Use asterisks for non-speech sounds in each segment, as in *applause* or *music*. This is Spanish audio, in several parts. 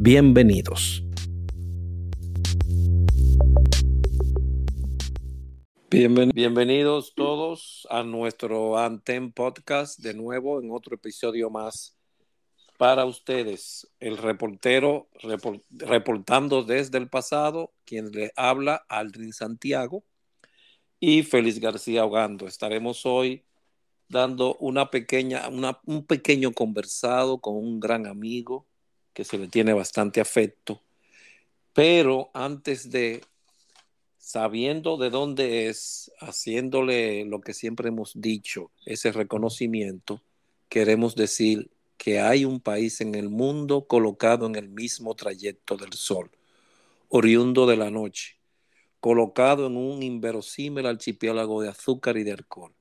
Bienvenidos. bienvenidos todos a nuestro Antem Podcast de nuevo en otro episodio más para ustedes. El reportero reportando desde el pasado, quien le habla, Aldrin Santiago y Félix García Hogando. Estaremos hoy dando una pequeña, un pequeño conversado con un gran amigo que se le tiene bastante afecto. Pero antes de, sabiendo de dónde es, haciéndole lo que siempre hemos dicho, ese reconocimiento, queremos decir que hay un país en el mundo colocado en el mismo trayecto del sol, oriundo de la noche, colocado en un inverosímil archipiélago de azúcar y de alcohol,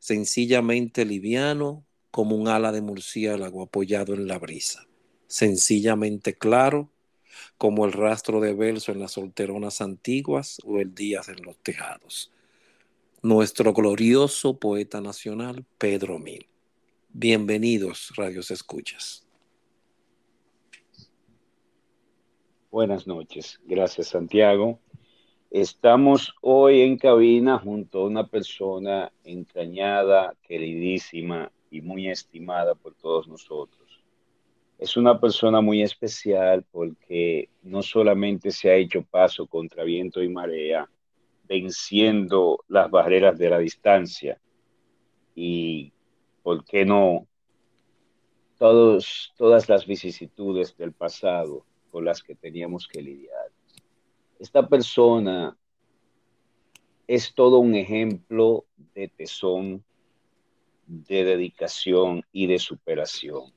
sencillamente liviano como un ala de murciélago apoyado en la brisa sencillamente claro, como el rastro de verso en las solteronas antiguas o el día en los tejados. Nuestro glorioso poeta nacional, Pedro Mil. Bienvenidos, Radios Escuchas. Buenas noches, gracias Santiago. Estamos hoy en cabina junto a una persona entrañada, queridísima y muy estimada por todos nosotros es una persona muy especial porque no solamente se ha hecho paso contra viento y marea, venciendo las barreras de la distancia y, ¿por qué no?, todos, todas las vicisitudes del pasado con las que teníamos que lidiar. Esta persona es todo un ejemplo de tesón, de dedicación y de superación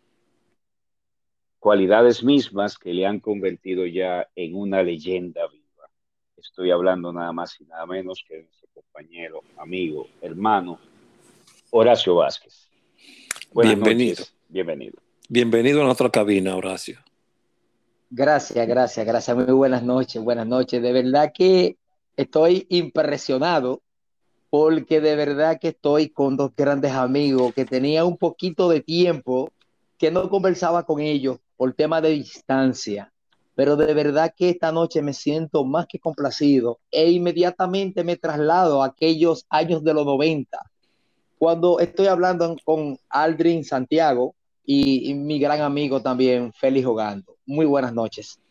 cualidades mismas que le han convertido ya en una leyenda viva. Estoy hablando nada más y nada menos que de nuestro compañero, amigo, hermano, Horacio Vázquez. Bienvenido. Bienvenido. Bienvenido a nuestra cabina, Horacio. Gracias, gracias, gracias. Muy buenas noches, buenas noches. De verdad que estoy impresionado porque de verdad que estoy con dos grandes amigos que tenía un poquito de tiempo que no conversaba con ellos por tema de distancia. Pero de verdad que esta noche me siento más que complacido e inmediatamente me traslado a aquellos años de los 90, cuando estoy hablando con Aldrin Santiago y, mi gran amigo también, Félix Jogando. Muy buenas noches.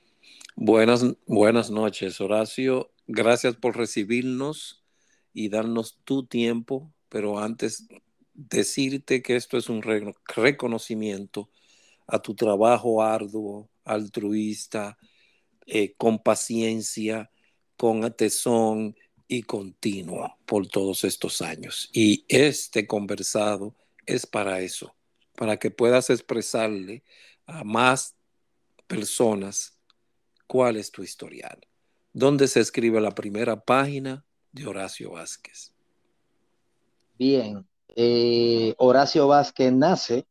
Buenas, buenas noches, Horacio. Gracias por recibirnos y darnos tu tiempo, pero antes decirte que esto es un reconocimiento a tu trabajo arduo, altruista, eh, con paciencia, con tesón y continuo por todos estos años. Y este conversado es para eso, para que puedas expresarle a más personas cuál es tu historial. ¿Dónde se escribe la primera página de Horacio Vázquez? Bien, eh, Horacio Vázquez nace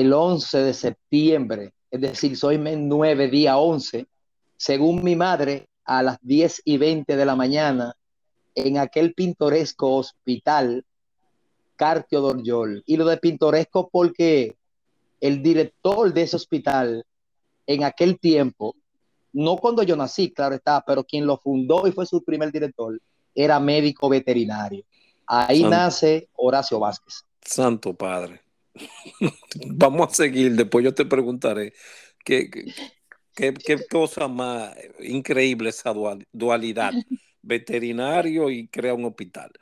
el 11 de septiembre, es decir, soy mes 9, día 11, según mi madre, a las 10 y 20 de la mañana, en aquel pintoresco hospital Cartio Dorjol. Y lo de pintoresco porque el director de ese hospital en aquel tiempo, no cuando yo nací, claro está, pero quien lo fundó y fue su primer director, era médico veterinario. Ahí nace Horacio Vázquez. Santo Padre. *laughs* Vamos a seguir, después yo te preguntaré qué, qué, qué cosa más increíble esa dualidad, *laughs* veterinario y crea un hospital.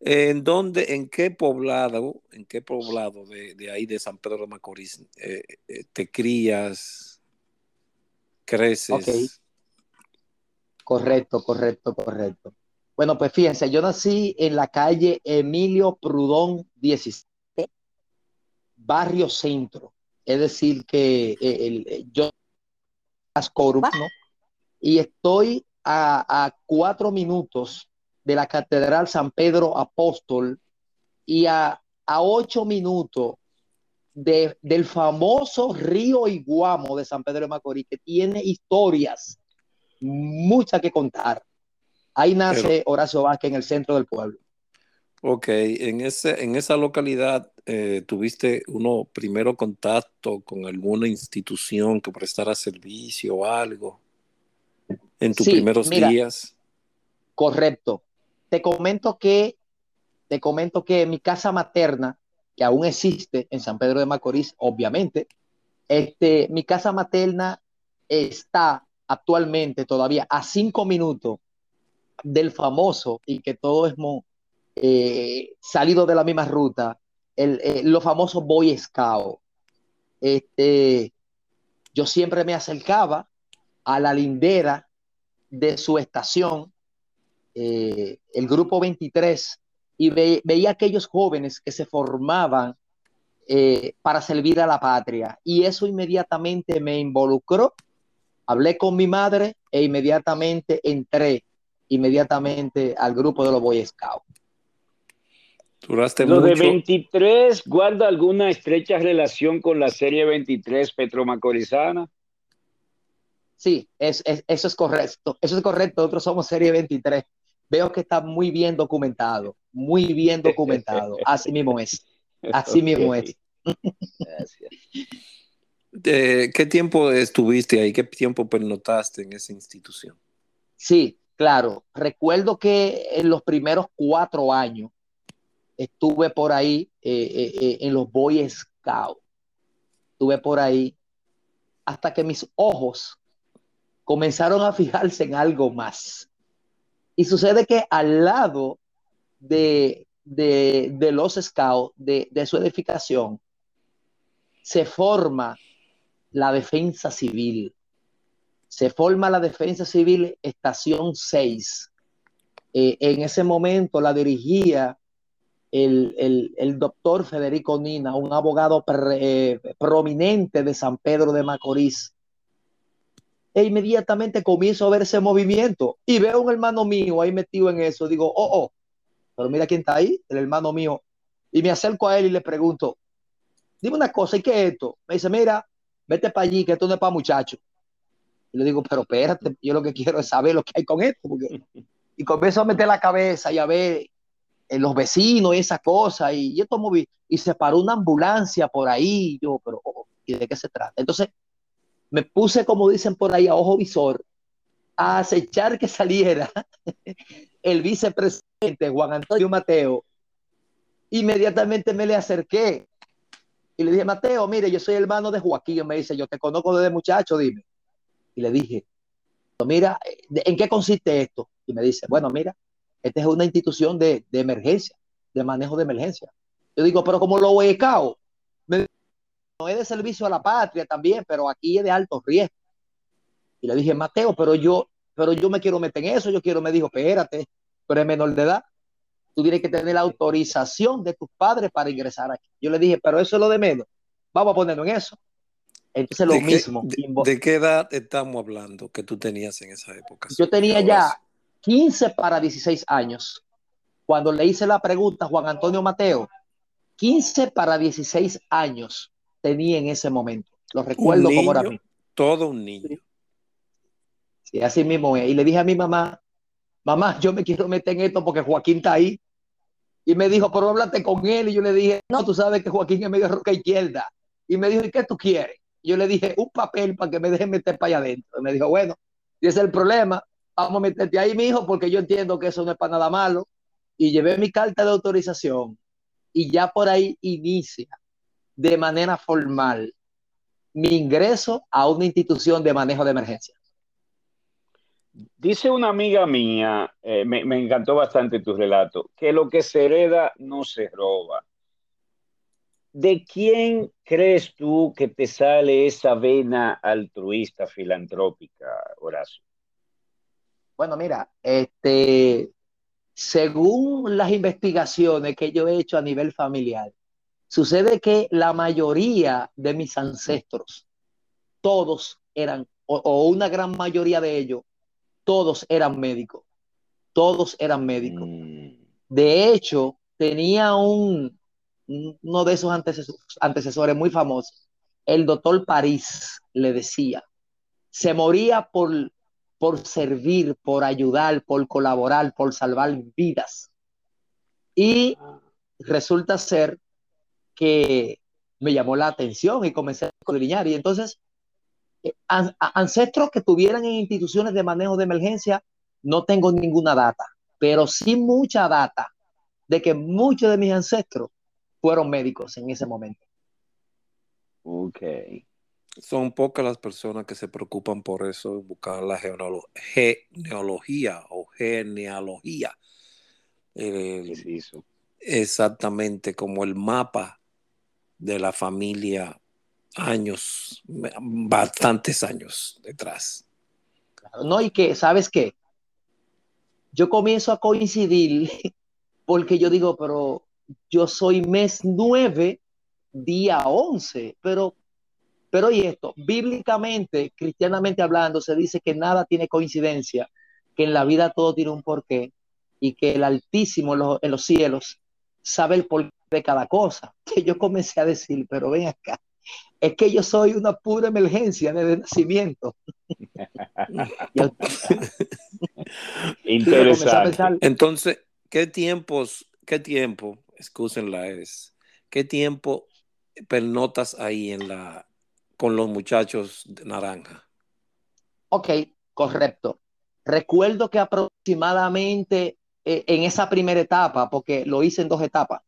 ¿En dónde, en qué poblado, en qué poblado de, ahí de San Pedro de Macorís eh, eh, te crías, creces? Correcto, correcto, correcto. Bueno, pues fíjense, yo nací en la calle Emilio Prudón 16, barrio centro. Es decir, que eh, el, eh, yo ¿no? y estoy a, cuatro minutos de la Catedral San Pedro Apóstol y a, ocho minutos del famoso río Iguamo de San Pedro de Macorís, que tiene historias, muchas que contar. Ahí nace Horacio Vázquez en el centro del pueblo. Ok, en, ese, en esa localidad eh, tuviste uno primero contacto con alguna institución que prestara servicio o algo en tus primeros días. Correcto. Te comento que te comento que mi casa materna, que aún existe en San Pedro de Macorís, obviamente, este, mi casa materna está actualmente todavía a cinco minutos del famoso y que todos hemos eh, salido de la misma ruta, el, eh, los famosos Boy Scout. Este, yo siempre me acercaba a la lindera de su estación, eh, el grupo 23, y veía aquellos jóvenes que se formaban para servir a la patria. Y eso inmediatamente me involucró. Hablé con mi madre e inmediatamente entré inmediatamente al grupo de los Boy Scouts. Lo de 23 guarda alguna estrecha relación con la serie 23 petromacorizana. Sí, es, eso es correcto. Eso es correcto. Nosotros somos serie 23. Veo que está muy bien documentado. Muy bien documentado. *laughs* Así mismo es. Así mismo es. Gracias. ¿Qué tiempo estuviste ahí? ¿Qué tiempo pernotaste en esa institución? Sí, claro. Recuerdo que en los primeros cuatro años estuve por ahí eh, eh, eh, en los Boy Scouts. Estuve por ahí hasta que mis ojos comenzaron a fijarse en algo más. Y sucede que al lado de, los Scouts, de, de su edificación, se forma la defensa civil. Se forma la defensa civil estación 6. en ese momento la dirigía el, doctor Federico Nina, un abogado eh, prominente de San Pedro de Macorís. E inmediatamente comienzo a ver ese movimiento y veo un hermano mío ahí metido en eso. Digo, oh, oh, pero mira quién está ahí, el hermano mío. Y me acerco a él y le pregunto, dime una cosa, ¿y qué es esto? Me dice, mira, vete para allí, que esto no es para muchachos. Y le digo, pero espérate, yo lo que quiero es saber lo que hay con esto. *laughs* Y comienzo a meter la cabeza y a ver los vecinos y esa cosa, y yo tomo, y se paró una ambulancia por ahí, yo, pero, oh, ¿y de qué se trata? Entonces, me puse, como dicen por ahí, a ojo visor, a acechar que saliera *laughs* el vicepresidente Juan Antonio Mateo. Inmediatamente me le acerqué y le dije, Mateo, mire, yo soy hermano de Joaquín. me dice, yo te conozco desde muchacho, dime. Y le dije, mira, ¿en qué consiste esto? Y me dice, bueno, mira, esta es una institución de, emergencia, de manejo de emergencia. Yo digo, pero como lo he no es de servicio a la patria también, pero aquí es de alto riesgo. Y le dije, Mateo, pero yo, pero yo me quiero meter en eso, yo quiero, me dijo, espérate, pero es menor de edad. Tú tienes que tener la autorización de tus padres para ingresar aquí. Yo le dije, pero eso es lo de menos. Vamos a ponerlo en eso. Entonces lo mismo. de, qué edad estamos hablando que tú tenías en esa época? Yo tenía ya 15 para 16 años. Cuando le hice la pregunta a Juan Antonio Mateo, 15 para 16 años tenía en ese momento. Lo recuerdo como mismo. Todo un niño. Sí, así mismo es. Y le dije a mi mamá, mamá, yo me quiero meter en esto porque Joaquín está ahí. Y me dijo, pero háblate con él. Y yo le dije, no, tú sabes que Joaquín es medio roca izquierda. Y me dijo, ¿y qué tú quieres? yo le dije, un papel para que me deje meter para allá adentro. Y me dijo, bueno, y ese es el problema vamos a meterte ahí, mi hijo, porque yo entiendo que eso no es para nada malo. Y llevé mi carta de autorización y ya por ahí inicia de manera formal mi ingreso a una institución de manejo de emergencia. Dice una amiga mía, eh, me, me, encantó bastante tu relato, que lo que se hereda no se roba. ¿De quién crees tú que te sale esa vena altruista filantrópica, Horacio? Bueno, mira, este, según las investigaciones que yo he hecho a nivel familiar, sucede que la mayoría de mis ancestros, todos eran o, una gran mayoría de ellos, todos eran médicos. Todos eran médicos. Mm. De hecho, tenía un, uno de esos antecesores, muy famosos, el doctor París, le decía, se moría por, por servir, por ayudar, por colaborar, por salvar vidas. Y resulta ser que me llamó la atención y comencé a escudriñar. Y entonces, eh, ancestros que tuvieran en instituciones de manejo de emergencia, no tengo ninguna data, pero sí mucha data de que muchos de mis ancestros fueron médicos en ese momento. Ok. Son pocas las personas que se preocupan por eso, buscar la genealogía o genealogía. Exactamente como el mapa de la familia años, bastantes años detrás. No, y que, ¿sabes qué? Yo comienzo a coincidir *laughs* porque yo digo, pero yo soy mes 9, día 11, pero, pero y esto, bíblicamente, cristianamente hablando, se dice que nada tiene coincidencia, que en la vida todo tiene un porqué y que el Altísimo en los, en los cielos sabe el porqué de cada cosa. *laughs* Que yo comencé a decir, pero ven acá, es que yo soy una pura emergencia de nacimiento. *laughs* Interesante. Entonces, ¿qué tiempos, qué tiempo excúsenla, es, ¿qué tiempo pernotas ahí en la, con los muchachos de naranja? Ok, correcto. Recuerdo que aproximadamente eh, en esa primera etapa, porque lo hice en dos etapas,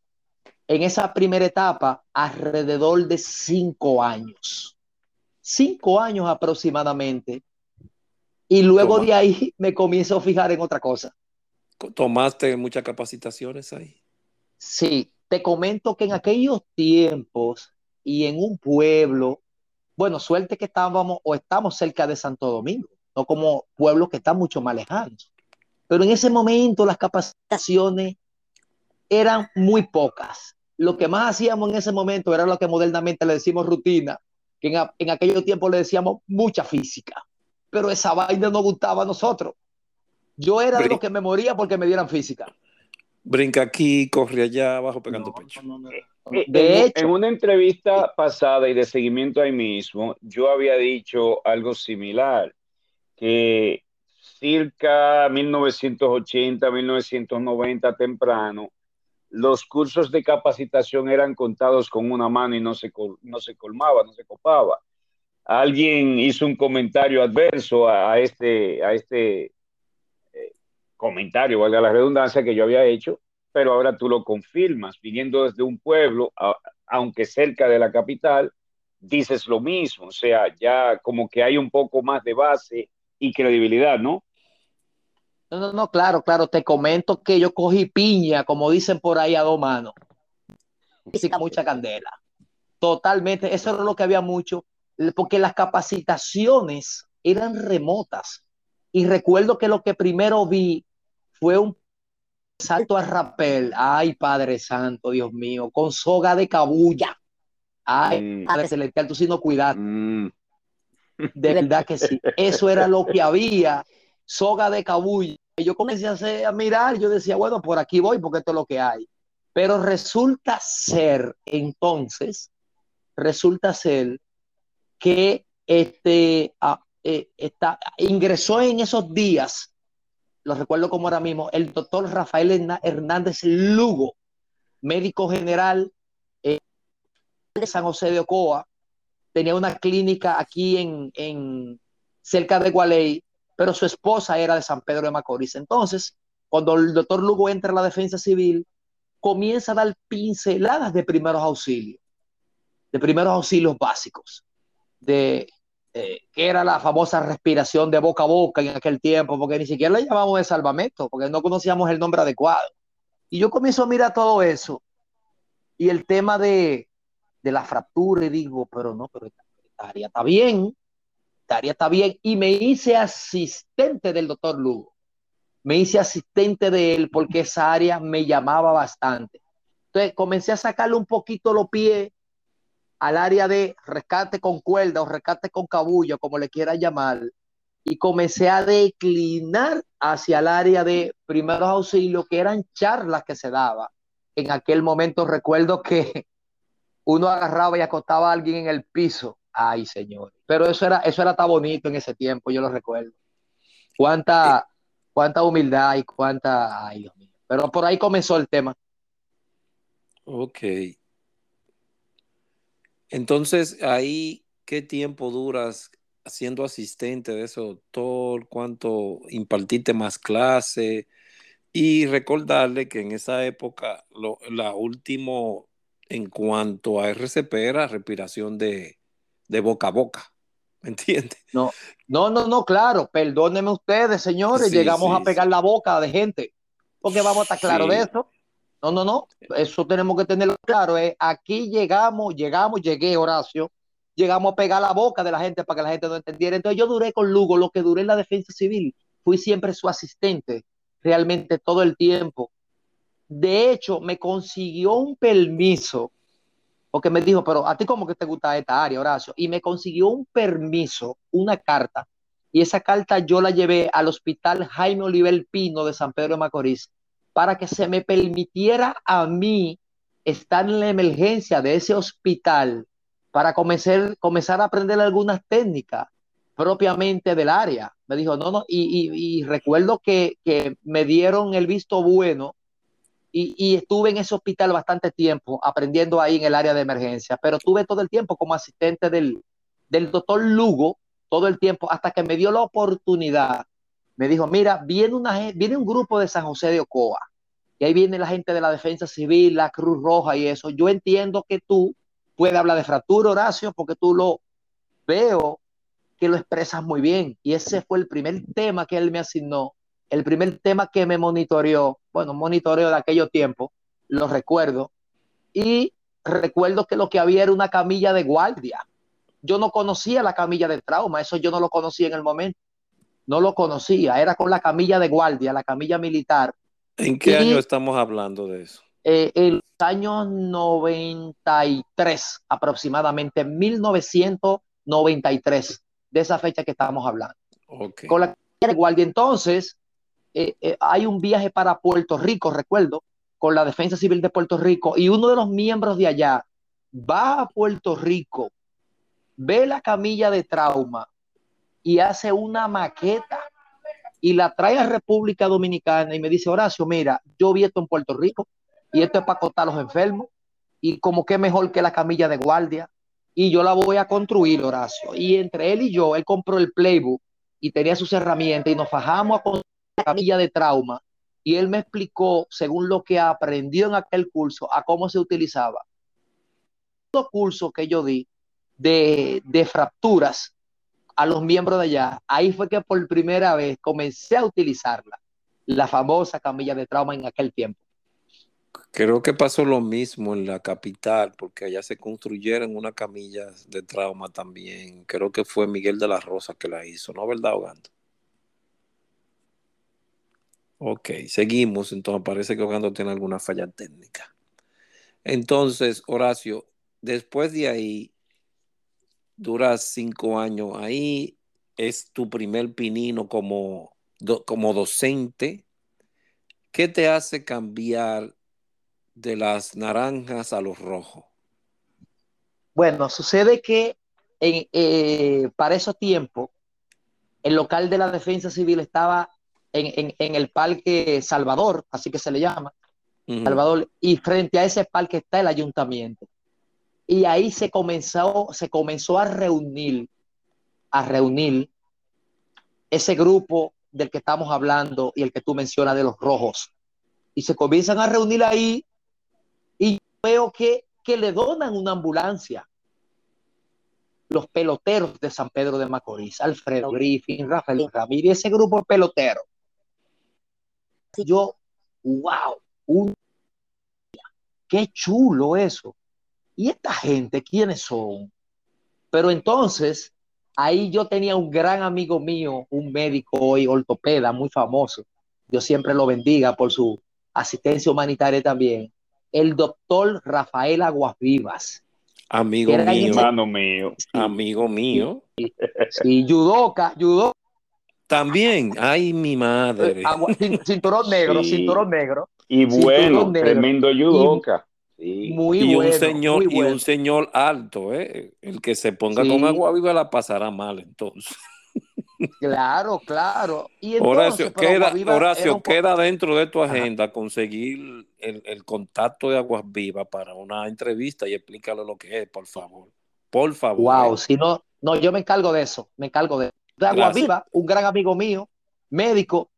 en esa primera etapa, alrededor de cinco años. Cinco años aproximadamente. Y luego de ahí me comienzo a fijar en otra cosa. ¿Tomaste muchas capacitaciones ahí? Sí, te comento que en aquellos tiempos y en un pueblo, bueno, suerte que estábamos o estamos cerca de Santo Domingo, no como pueblos que están mucho más lejanos. Pero en ese momento las capacitaciones eran muy pocas. Lo que más hacíamos en ese momento era lo que modernamente le decimos rutina, que en, en aquellos tiempos le decíamos mucha física. Pero esa vaina no gustaba a nosotros. Yo era de los que me moría porque me dieran física brinca aquí, corre allá, abajo pegando pecho. Eh, de hecho, en una entrevista pasada y de seguimiento ahí mismo, yo había dicho algo similar, que circa 1980, 1990 temprano, los cursos de capacitación eran contados con una mano y no se, no se colmaba, no se copaba. Alguien hizo un comentario adverso a, este, a este comentario, valga la redundancia, que yo había hecho, pero ahora tú lo confirmas, viniendo desde un pueblo, aunque cerca de la capital, dices lo mismo, o sea, ya como que hay un poco más de base y credibilidad, ¿no? No, no, no, claro, claro, te comento que yo cogí piña, como dicen por ahí a dos manos. Mucha candela. Totalmente, eso era lo que había mucho, porque las capacitaciones eran remotas. Y recuerdo que lo que primero vi fue un salto a rapel, ay Padre Santo, Dios mío, con soga de cabulla. Ay, mm. Padre Celestial, tú sí no cuidas. Mm. De verdad que sí. Eso era lo que había, soga de cabulla. Y yo comencé a, hacer, a mirar, yo decía, bueno, por aquí voy porque esto es lo que hay. Pero resulta ser, entonces, resulta ser que este, ah, eh, está, ingresó en esos días lo recuerdo como ahora mismo, el doctor Rafael Hernández Lugo, médico general eh, de San José de Ocoa, tenía una clínica aquí en, cerca de Gualey, pero su esposa era de San Pedro de Macorís. Entonces, cuando el doctor Lugo entra a la defensa civil, comienza a dar pinceladas de primeros auxilios, de primeros auxilios básicos, de eh, que era la famosa respiración de boca a boca en aquel tiempo, porque ni siquiera le llamamos de salvamento, porque no conocíamos el nombre adecuado. Y yo comienzo a mirar todo eso y el tema de, de la fractura y digo, pero no, pero esta, área está bien, esta área está bien. Y me hice asistente del doctor Lugo. Me hice asistente de él porque esa área me llamaba bastante. Entonces comencé a sacarle un poquito los pies al área de rescate con cuerda o rescate con cabullo, como le quiera llamar, y comencé a declinar hacia el área de primeros auxilios, que eran charlas que se daba. En aquel momento recuerdo que *laughs* uno agarraba y acostaba a alguien en el piso. Ay, señor. Pero eso era, eso era tan bonito en ese tiempo, yo lo recuerdo. Cuánta, cuánta humildad y cuánta. Ay, Dios mío. Pero por ahí comenzó el tema. Ok. Entonces, ahí, ¿qué tiempo duras siendo asistente de ese doctor? ¿Cuánto impartiste más clase? Y recordarle que en esa época, lo, la último en cuanto a RCP era respiración de, de boca a boca. ¿Me entiendes? No, no, no, no, claro. Perdónenme ustedes, señores. Sí, llegamos sí, a pegar sí. la boca de gente. Porque vamos a estar claros de eso. No, no, no. Eso tenemos que tenerlo claro. eh. Aquí llegamos, llegamos, llegué, Horacio. Llegamos a pegar la boca de la gente para que la gente no entendiera. Entonces yo duré con Lugo, lo que duré en la defensa civil. Fui siempre su asistente, realmente todo el tiempo. De hecho, me consiguió un permiso, porque me dijo, pero a ti como que te gusta esta área, Horacio, y me consiguió un permiso, una carta, y esa carta yo la llevé al hospital Jaime Oliver Pino de San Pedro de Macorís para que se me permitiera a mí estar en la emergencia de ese hospital para comenzar, comenzar a aprender algunas técnicas propiamente del área. Me dijo, no, no, y, recuerdo que, que me dieron el visto bueno y, y estuve en ese hospital bastante tiempo aprendiendo ahí en el área de emergencia, pero tuve todo el tiempo como asistente del, del doctor Lugo, todo el tiempo, hasta que me dio la oportunidad. Me dijo, mira, viene, una, viene un grupo de San José de Ocoa, y ahí viene la gente de la Defensa Civil, la Cruz Roja y eso. Yo entiendo que tú puedes hablar de fractura, Horacio, porque tú lo veo que lo expresas muy bien. Y ese fue el primer tema que él me asignó, el primer tema que me monitoreó, bueno, monitoreo de aquellos tiempos, lo recuerdo. Y recuerdo que lo que había era una camilla de guardia. Yo no conocía la camilla de trauma, eso yo no lo conocía en el momento. No lo conocía, era con la camilla de guardia, la camilla militar. ¿En qué Y- año estamos hablando de eso? Eh, en los años 93, aproximadamente, 1993, de esa fecha que estamos hablando. Con la camilla de guardia, entonces, eh, eh, hay un viaje para Puerto Rico, recuerdo, con la Defensa Civil de Puerto Rico, y uno de los miembros de allá va a Puerto Rico, ve la camilla de trauma y hace una maqueta y la trae a República Dominicana y me dice, Horacio, mira, yo vi esto en Puerto Rico y esto es para acotar a los enfermos y como que mejor que la camilla de guardia y yo la voy a construir, Horacio. Y entre él y yo, él compró el playbook y tenía sus herramientas y nos fajamos a construir la camilla de trauma y él me explicó, según lo que aprendió en aquel curso, a cómo se utilizaba. Los cursos que yo di de, de fracturas a los miembros de allá, ahí fue que por primera vez comencé a utilizarla, la famosa camilla de trauma en aquel tiempo. Creo que pasó lo mismo en la capital, porque allá se construyeron unas camillas de trauma también. Creo que fue Miguel de la Rosa que la hizo, ¿no? ¿Verdad, Ogando? Ok, seguimos. Entonces parece que Ogando tiene alguna falla técnica. Entonces, Horacio, después de ahí, duras cinco años ahí, es tu primer pinino como, do- como docente. ¿Qué te hace cambiar de las naranjas a los rojos? Bueno, sucede que en, eh, para esos tiempos, el local de la Defensa Civil estaba en, en- en el Parque Salvador, así que se le llama. Salvador, y frente a ese parque está el ayuntamiento. Y ahí se comenzó, se comenzó a reunir, a reunir ese grupo del que estamos hablando y el que tú mencionas de los rojos. Y se comienzan a reunir ahí y veo que, que le donan una ambulancia. Los peloteros de San Pedro de Macorís, Alfredo Griffin, Rafael Ramírez, ese grupo de peloteros. Yo, wow, un, qué chulo eso. ¿Y esta gente quiénes son? Pero entonces, ahí yo tenía un gran amigo mío, un médico y ortopeda muy famoso. Dios siempre lo bendiga por su asistencia humanitaria también. El doctor Rafael Aguas Vivas. Amigo mío, ese- Hermano mío. amigo mío. Sí, judoka, judo, También, ay, mi madre. agua- cinturón negro, Sí. cinturón negro. Y bueno, negro. tremendo judoka. Sí. Muy y bueno. un señor, muy y un señor alto, ¿eh? El que se ponga Sí. con agua viva la pasará mal, entonces. *laughs* Claro, claro. Y entonces, Horacio, queda, Horacio, un queda dentro de tu Ajá. agenda conseguir el, el contacto de Aguas Vivas para una entrevista y explícalo lo que es, por favor. Por favor. Wow, ¿eh? si no, no, yo me encargo de eso, me encargo de eso. De Agua Gracias. Viva, un gran amigo mío, médico,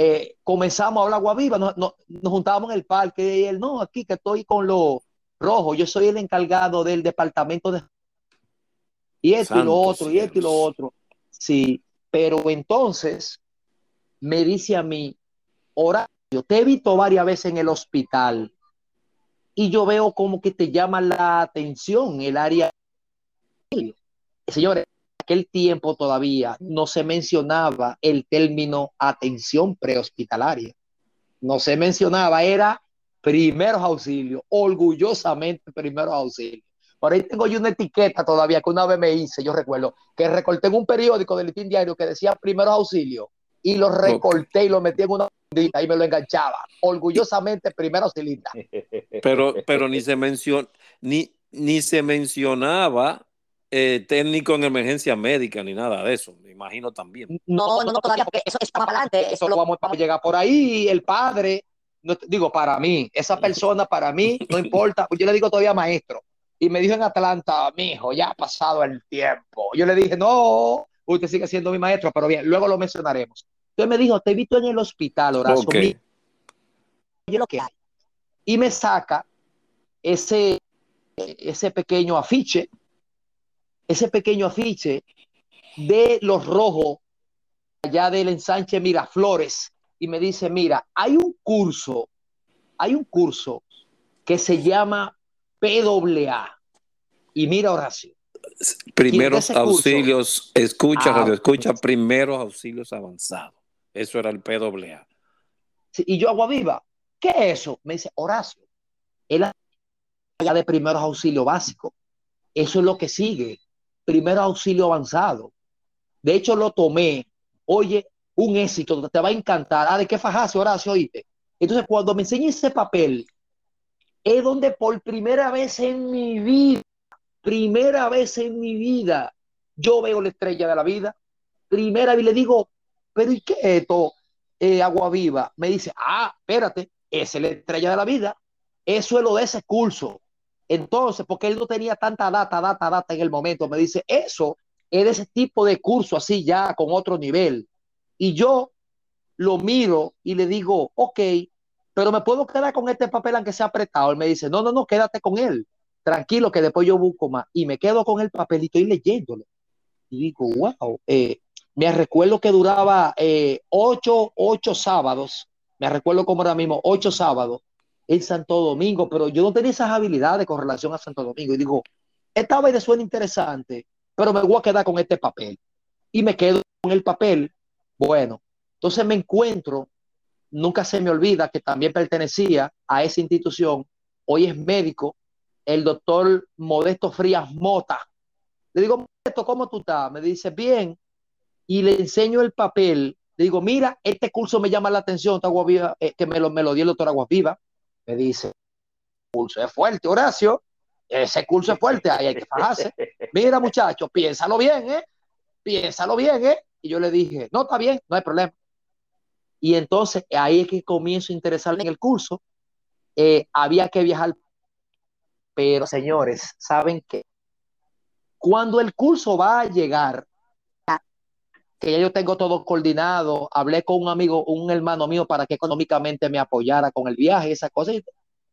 eh, comenzamos a hablar Agua Viva, nos, nos- nos juntábamos en el parque y él, no, aquí que estoy con los rojos, yo soy el encargado del departamento de... Y esto y lo otro, y esto y lo otro. Sí, pero entonces me dice a mí, Horacio, te he visto varias veces en el hospital y yo veo como que te llama la atención el área señores, aquel tiempo todavía no se mencionaba el término atención prehospitalaria. No se mencionaba, era primeros auxilios, orgullosamente primeros auxilios. Por ahí tengo yo una etiqueta todavía que una vez me hice, yo recuerdo, que recorté en un periódico del Listín Diario que decía primeros auxilios y lo recorté y lo metí en una y me lo enganchaba. Orgullosamente primero auxilista. Pero, pero ni se mencionó, ni, ni se mencionaba eh, técnico en emergencia médica ni nada de eso, me imagino también. No, no, no, todavía, porque eso está más para adelante. Eso lo vamos, vamos a llegar por ahí. El padre, no, digo, para mí, esa persona para mí, no *laughs* importa. Yo le digo todavía maestro. Y me dijo en Atlanta, mi hijo, ya ha pasado el tiempo. Yo le dije, no, usted sigue siendo mi maestro, pero bien, luego lo mencionaremos. Entonces me dijo, te he visto en el hospital, Horacio. Ok. mira, oye lo que hay. Y me saca ese, ese pequeño afiche, ese pequeño afiche de los rojos allá del ensanche Miraflores y me dice, mira, hay un curso, hay un curso que se llama PAA. Y mira, Horacio, Primeros curso? auxilios, escucha, Ah, radio, escucha, primeros auxilios avanzados. Eso era el PWA. Sí, Y yo, Agua Viva, ¿qué es eso? Me dice, Horacio, área de primeros auxilios básicos. Eso es lo que sigue. Primer auxilio avanzado. De hecho, lo tomé. Oye, un éxito, te va a encantar. Ah, ¿de qué fajaste, Horacio? Oíste. Entonces, cuando me enseñé ese papel, es donde por primera vez en mi vida, primera vez en mi vida, yo veo la estrella de la vida. Primera vez le digo, pero ¿y qué es esto? eh, Agua Viva, me dice, ah, espérate, es la estrella de la vida. Eso es lo de ese curso. Entonces, porque él no tenía tanta data, data, data en el momento, me dice, eso es ese tipo de curso así ya, con otro nivel. Y yo lo miro y le digo, ok, pero me puedo quedar con este papel aunque sea apretado. Él me dice, no, no, no, quédate con él. Tranquilo, que después yo busco más. Y me quedo con el papel y estoy leyéndolo. Y digo, wow, eh, me recuerdo que duraba eh, ocho, ocho sábados, me recuerdo como ahora mismo, ocho sábados en Santo Domingo, pero yo no tenía esas habilidades con relación a Santo Domingo. Y digo, esta vez suena interesante, pero me voy a quedar con este papel. Y me quedo con el papel. Bueno, entonces me encuentro, nunca se me olvida que también pertenecía a esa institución, hoy es médico, el doctor Modesto Frías Mota. Le digo, Modesto, ¿cómo tú estás? Me dice, bien y le enseño el papel. Le digo, mira, este curso me llama la atención, Agua Viva, eh, que me lo, me lo dio el doctor Agua Viva. Me dice, curso es fuerte, Horacio. Ese curso es fuerte, ahí hay que fajarse. Mira, muchacho, piénsalo bien, ¿eh? Piénsalo bien, ¿eh? Y yo le dije, no, está bien, no hay problema. Y entonces ahí es que comienzo a interesarme en el curso. Eh, había que viajar. Pero, señores, ¿saben qué? Cuando el curso va a llegar, que ya yo tengo todo coordinado, hablé con un amigo, un hermano mío para que económicamente me apoyara con el viaje, esas cosas.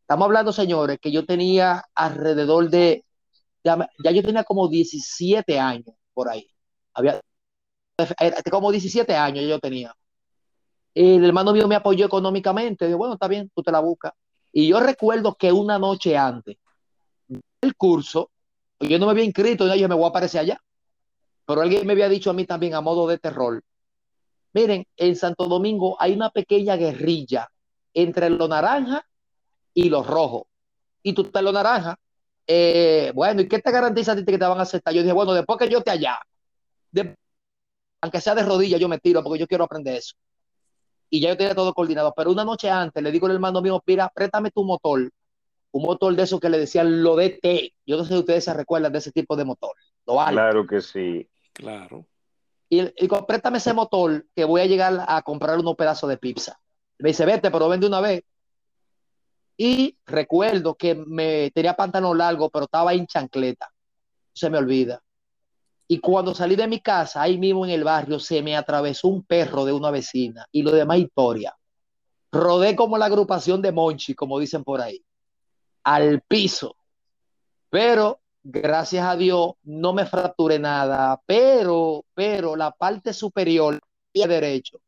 Estamos hablando, señores, que yo tenía alrededor de, ya, yo tenía como 17 años por ahí. Había como 17 años yo tenía. El hermano mío me apoyó económicamente, dijo, bueno, está bien, tú te la buscas. Y yo recuerdo que una noche antes del curso, yo no me había inscrito, yo me voy a aparecer allá pero alguien me había dicho a mí también a modo de terror. Miren, en Santo Domingo hay una pequeña guerrilla entre los naranjas y los rojos. Y tú estás en los naranjas, eh, bueno, ¿y qué te garantiza a ti que te van a aceptar? Yo dije, bueno, después que yo te allá, aunque sea de rodillas, yo me tiro porque yo quiero aprender eso. Y ya yo tenía todo coordinado. Pero una noche antes le digo al hermano mío, mira, préstame tu motor. Un motor de esos que le decían lo de T. Yo no sé si ustedes se recuerdan de ese tipo de motor. claro que sí. Claro. Y, y préstame ese motor que voy a llegar a comprar unos pedazos de pizza. Me dice, vete, pero vende una vez. Y recuerdo que me tenía pantalón largo, pero estaba en chancleta. Se me olvida. Y cuando salí de mi casa, ahí mismo en el barrio, se me atravesó un perro de una vecina y lo demás historia. Rodé como la agrupación de Monchi, como dicen por ahí, al piso. Pero gracias a Dios no me fracturé nada, pero, pero la parte superior, pie derecho,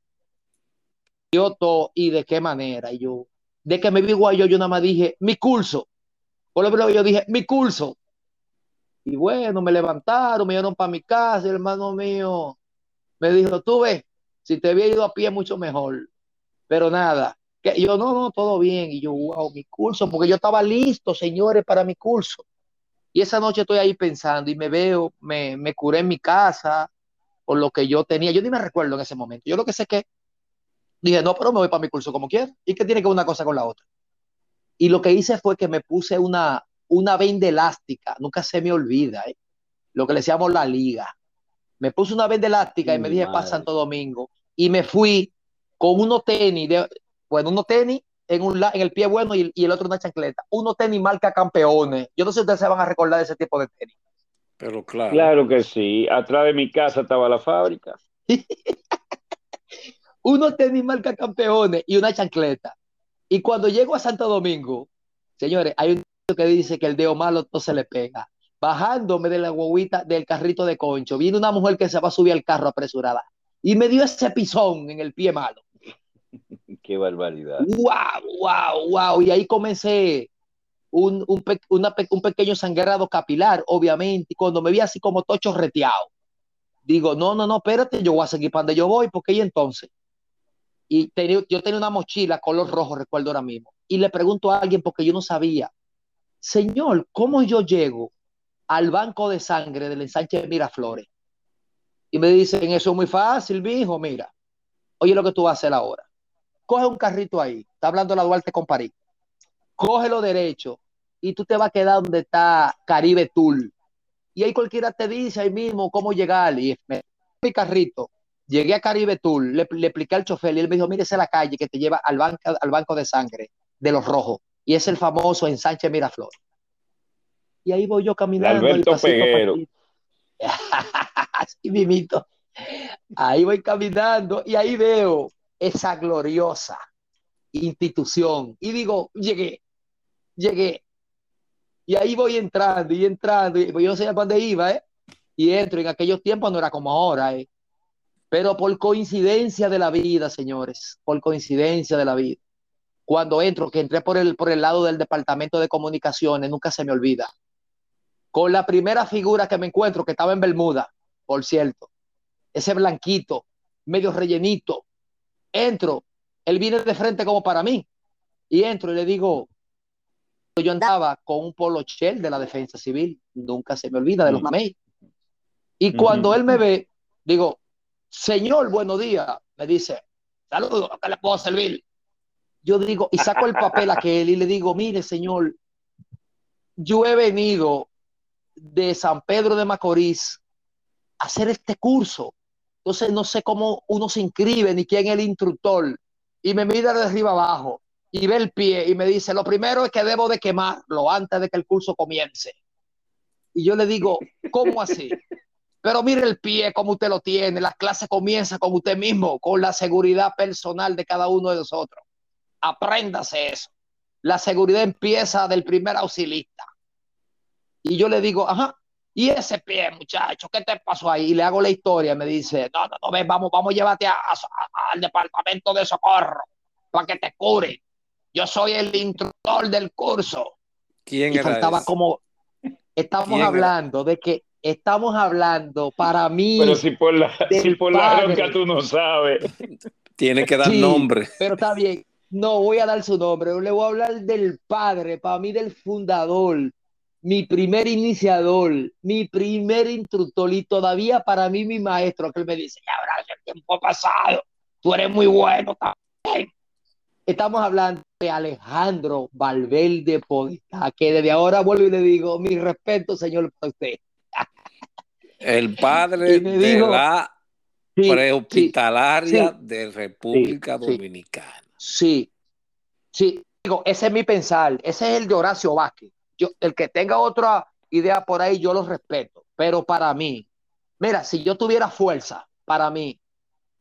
yo y de qué manera. Y yo, de que me vi yo, nada más dije, mi curso. Por lo menos yo dije, mi curso. Y bueno, me levantaron, me llevaron para mi casa, hermano mío me dijo, tú ves, si te había ido a pie mucho mejor. Pero nada, que yo no, no, todo bien. Y yo, wow, mi curso, porque yo estaba listo, señores, para mi curso. Y esa noche estoy ahí pensando y me veo, me, me curé en mi casa por lo que yo tenía. Yo ni me recuerdo en ese momento. Yo lo que sé que dije, no, pero me voy para mi curso como quiera. ¿Y qué tiene que ver una cosa con la otra? Y lo que hice fue que me puse una, una venda elástica, nunca se me olvida, ¿eh? lo que le decíamos la liga. Me puse una venda elástica y me dije para Santo Domingo y me fui con unos tenis, de, bueno, unos tenis en, un, en el pie bueno y, el otro una chancleta. Unos tenis marca campeones. Yo no sé si ustedes se van a recordar de ese tipo de tenis. Pero claro. Claro que sí. Atrás de mi casa estaba la fábrica. *laughs* unos tenis marca campeones y una chancleta. Y cuando llego a Santo Domingo, señores, hay un que dice que el dedo malo no se le pega. Bajándome de la guaguita del carrito de concho, viene una mujer que se va a subir al carro apresurada y me dio ese pisón en el pie malo. Qué barbaridad. ¡Wow, wow, wow! Y ahí comencé un, un, un pequeño sangrado capilar, obviamente. Y cuando me vi así como tocho reteado, digo, no, no, no, espérate, yo voy a seguir para donde yo voy, porque y entonces. Y yo tenía una mochila color rojo, recuerdo ahora mismo. Y le pregunto a alguien, porque yo no sabía, Señor, ¿cómo yo llego al banco de sangre del ensanche Miraflores? Y me dicen, eso es muy fácil, mi hijo, mira. Oye lo que tú vas a hacer ahora. Coge un carrito ahí, está hablando la Duarte con París. Cógelo derecho y tú te vas a quedar donde está Caribe Tour. Y ahí cualquiera te dice ahí mismo cómo llegar. Y me mi carrito, llegué a Caribe Tour, le, le expliqué al chofer y él me dijo, mire, esa es la calle que te lleva al, banco, al banco de sangre de los rojos y es el famoso ensanche Miraflor. Y ahí voy yo caminando. Alberto Peguero. *laughs* Así mimito. Ahí voy caminando y ahí veo esa gloriosa institución. Y digo, llegué, llegué. Y ahí voy entrando y entrando. Y yo no sé a dónde iba, ¿eh? Y entro. En aquellos tiempos no era como ahora, ¿eh? Pero por coincidencia de la vida, señores, por coincidencia de la vida, cuando entro, que entré por el, por el lado del departamento de comunicaciones, nunca se me olvida. Con la primera figura que me encuentro, que estaba en Bermuda, por cierto, ese blanquito, medio rellenito, entro, él viene de frente como para mí, y entro y le digo, yo andaba con un polo shell de la defensa civil, nunca se me olvida de los mamey. Y cuando él me ve, digo, señor, buenos días, me dice, saludos, ¿qué le puedo servir? yo digo, y saco el papel a aquel y le digo, mire, señor, yo he venido de San Pedro de Macorís a hacer este curso. Entonces no sé cómo uno se inscribe ni quién es el instructor. Y me mira de arriba abajo y ve el pie y me dice, lo primero es que debo de quemarlo antes de que el curso comience. Y yo le digo, ¿cómo así? *laughs* Pero mire el pie como usted lo tiene, la clase comienza con usted mismo, con la seguridad personal de cada uno de nosotros apréndase eso. La seguridad empieza del primer auxilista. Y yo le digo, ajá, y ese pie, muchacho, ¿qué te pasó ahí? Y le hago la historia. Me dice, no, no, no, ven, vamos, vamos, llévate al departamento de socorro para que te cure. Yo soy el instructor del curso. ¿Quién y faltaba como, estamos hablando de que estamos hablando para mí. Pero si por la, si por la tú no sabes. Tiene que dar nombre. Pero está bien. No voy a dar su nombre, le voy a hablar del padre, para mí del fundador, mi primer iniciador, mi primer instructor y todavía para mí mi maestro, que él me dice, ya verás el tiempo pasado, tú eres muy bueno también. Estamos hablando de Alejandro Valverde Podestá, que desde ahora vuelvo y le digo, mi respeto, señor, para usted. *laughs* El padre *laughs* de la prehospitalaria de República Dominicana. Sí, sí, digo, ese es mi pensar, ese es el de Horacio Vázquez. Yo, el que tenga otra idea por ahí, yo lo respeto, pero para mí, mira, si yo tuviera fuerza, para mí,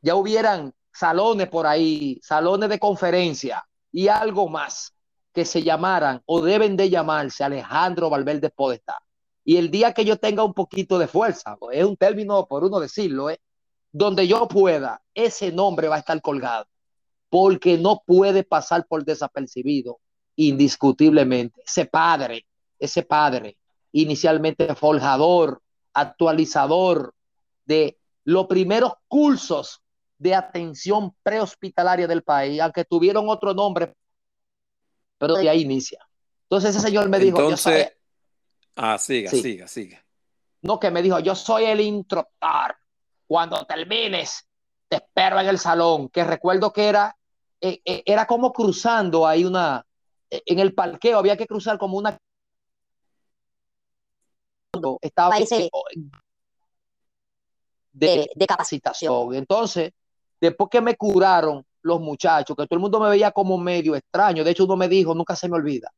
ya hubieran salones por ahí, salones de conferencia y algo más que se llamaran o deben de llamarse Alejandro Valverde Podestá. Y el día que yo tenga un poquito de fuerza, es un término por uno decirlo, ¿eh? donde yo pueda, ese nombre va a estar colgado, porque no puede pasar por desapercibido, indiscutiblemente. Ese padre, ese padre, inicialmente forjador, actualizador de los primeros cursos de atención prehospitalaria del país, aunque tuvieron otro nombre, pero de ahí inicia. Entonces ese señor me dijo, Entonces, ah, siga, siga, siga. No, que me dijo, yo soy el instructor cuando termines, te espero en el salón, que recuerdo que era, eh, eh, era como cruzando ahí una, eh, en el parqueo había que cruzar como una... Estaba de, de capacitación. Entonces, después que me curaron los muchachos, que todo el mundo me veía como medio extraño, de hecho uno me dijo, nunca se me olvida,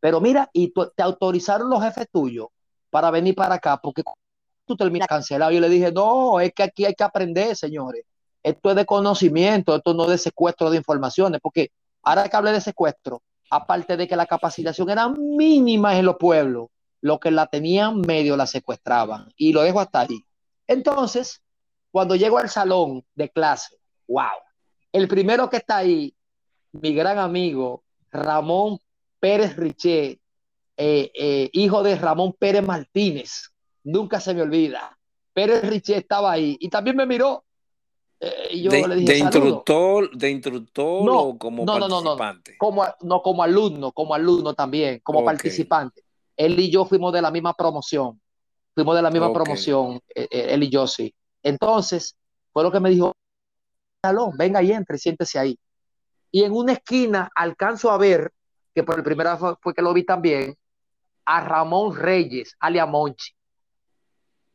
pero mira, y te autorizaron los jefes tuyos para venir para acá, porque tú terminas cancelado. Yo le dije, no, es que aquí hay que aprender, señores. Esto es de conocimiento, esto no es de secuestro de informaciones, porque ahora que hablé de secuestro, aparte de que la capacitación era mínima en los pueblos, lo que la tenían medio la secuestraban. Y lo dejo hasta ahí. Entonces, cuando llego al salón de clase, wow, el primero que está ahí, mi gran amigo Ramón Pérez Riché, eh, eh, hijo de Ramón Pérez Martínez, nunca se me olvida. Pérez Richie estaba ahí y también me miró. Eh, y yo de, le dije, de instructor, de instructor no, o como no, participante. No, como, no, como alumno, como alumno también, como okay. participante. Él y yo fuimos de la misma promoción. Fuimos de la misma okay. promoción, eh, eh, él y yo sí. Entonces, fue lo que me dijo, salón, venga y entre, siéntese ahí. Y en una esquina alcanzo a ver, que por el primera vez fue que lo vi también, a Ramón Reyes, alia Monchi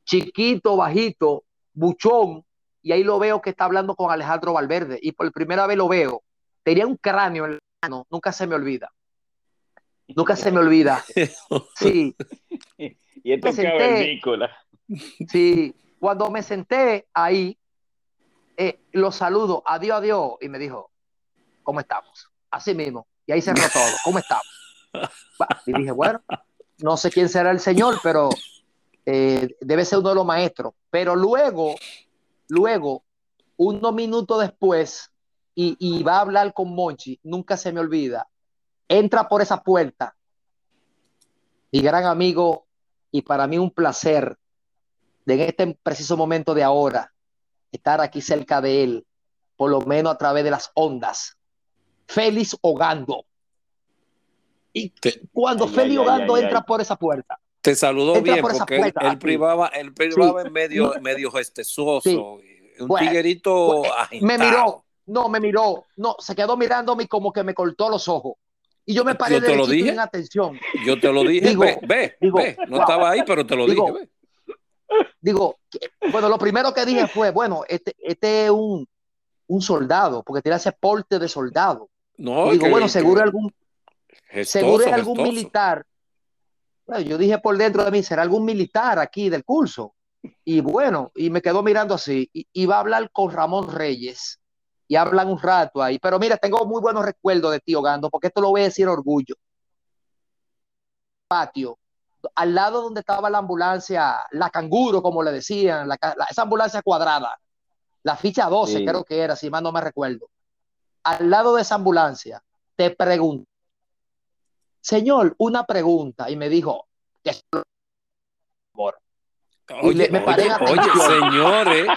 chiquito, bajito, buchón, y ahí lo veo que está hablando con Alejandro Valverde, y por primera vez lo veo. Tenía un cráneo en el mano, nunca se me olvida. Nunca se me olvida. *laughs* Sí. *laughs* y esto cavernícola. Sí, cuando me senté ahí, eh, lo saludo, adiós, adiós, y me dijo, ¿cómo estamos? Así mismo. Y ahí cerró todo, ¿cómo estamos? Y dije, bueno, no sé quién será el señor, pero eh, debe ser uno de los maestros. Pero luego, luego, unos minutos después, y, y, va a hablar con Monchi, nunca se me olvida, entra por esa puerta, mi gran amigo, y para mí un placer, de en este preciso momento de ahora, estar aquí cerca de él, por lo menos a través de las ondas. Félix Ogando. Y te, cuando ay, Félix ay, Ogando ay, entra por esa puerta, te saludó Entra bien porque él, él, privaba, él privaba sí. en medio, medio gestezoso, sí. un bueno, tiguerito pues, Me miró, no, me miró, no, se quedó mirándome como que me cortó los ojos. Y yo me paré yo te lo dije. en atención. Yo te lo dije, digo, ve, ve, digo, ve. no wow. estaba ahí, pero te lo digo, dije, ve. Digo, bueno, lo primero que dije fue, bueno, este, este es un, un soldado, porque tiene ese porte de soldado. No, y digo, que, bueno, seguro que... algún, gestoso, seguro es algún gestoso. militar bueno, yo dije por dentro de mí, será algún militar aquí del curso. Y bueno, y me quedó mirando así. Y, y va a hablar con Ramón Reyes. Y hablan un rato ahí. Pero mira, tengo muy buenos recuerdos de tío Gando, porque esto lo voy a decir orgullo. Patio, al lado donde estaba la ambulancia, la canguro, como le decían, la, la, esa ambulancia cuadrada, la ficha 12, sí. creo que era, si más no me recuerdo. Al lado de esa ambulancia, te pregunto señor, una pregunta, y me dijo, Oye, oye, oye, señores,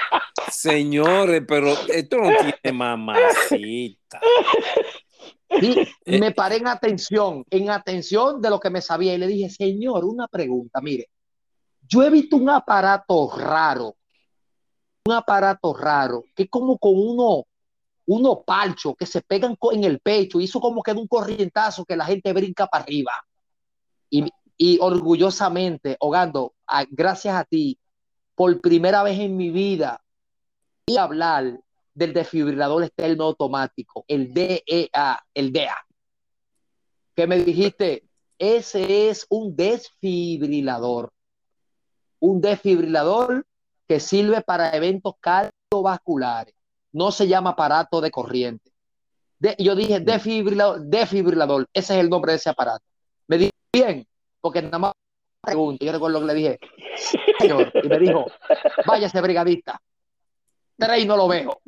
señores, pero esto no tiene mamacita. Y me paré en atención, en atención de lo que me sabía y le dije, señor, una pregunta, mire, yo he visto un aparato raro, un aparato raro, que como con uno, uno palcho que se pegan en el pecho, hizo como que de un corrientazo que la gente brinca para arriba. Y, y orgullosamente, Hogando, gracias a ti, por primera vez en mi vida, y hablar del desfibrilador externo automático, el DEA, el DEA, que me dijiste, ese es un desfibrilador, un desfibrilador que sirve para eventos cardiovasculares, no se llama aparato de corriente. yo dije desfibrilador, desfibrilador, ese es el nombre de ese aparato. Me dije, bien, porque nada más pregunto, yo recuerdo que le dije, señor, y me dijo, váyase brigadista, tres no lo veo.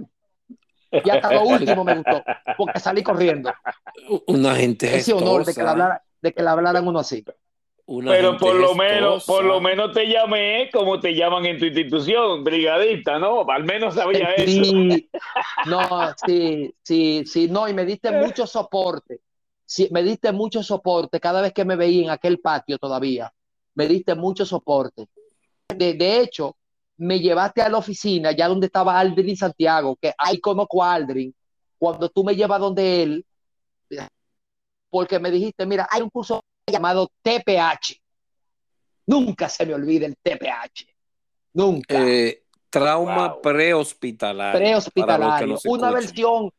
Y hasta lo último me gustó, porque salí corriendo. Una gente Ese honor de que, le hablara, de que le hablaran uno así. Pero por lo menos, por lo menos te llamé como te llaman en tu institución, brigadista, ¿no? Al menos sabía sí, No, sí, sí, sí, no, y me diste *laughs* mucho soporte. Sí, me diste mucho soporte cada vez que me veía en aquel patio todavía. Me diste mucho soporte. De, de hecho, me llevaste a la oficina, ya donde estaba Aldrin Santiago, que ahí conozco a Aldrin, cuando tú me llevas donde él, porque me dijiste, mira, hay un curso llamado TPH. Nunca se me olvide el TPH. Nunca. Eh, trauma prehospitalario. Prehospitalario. Una versión,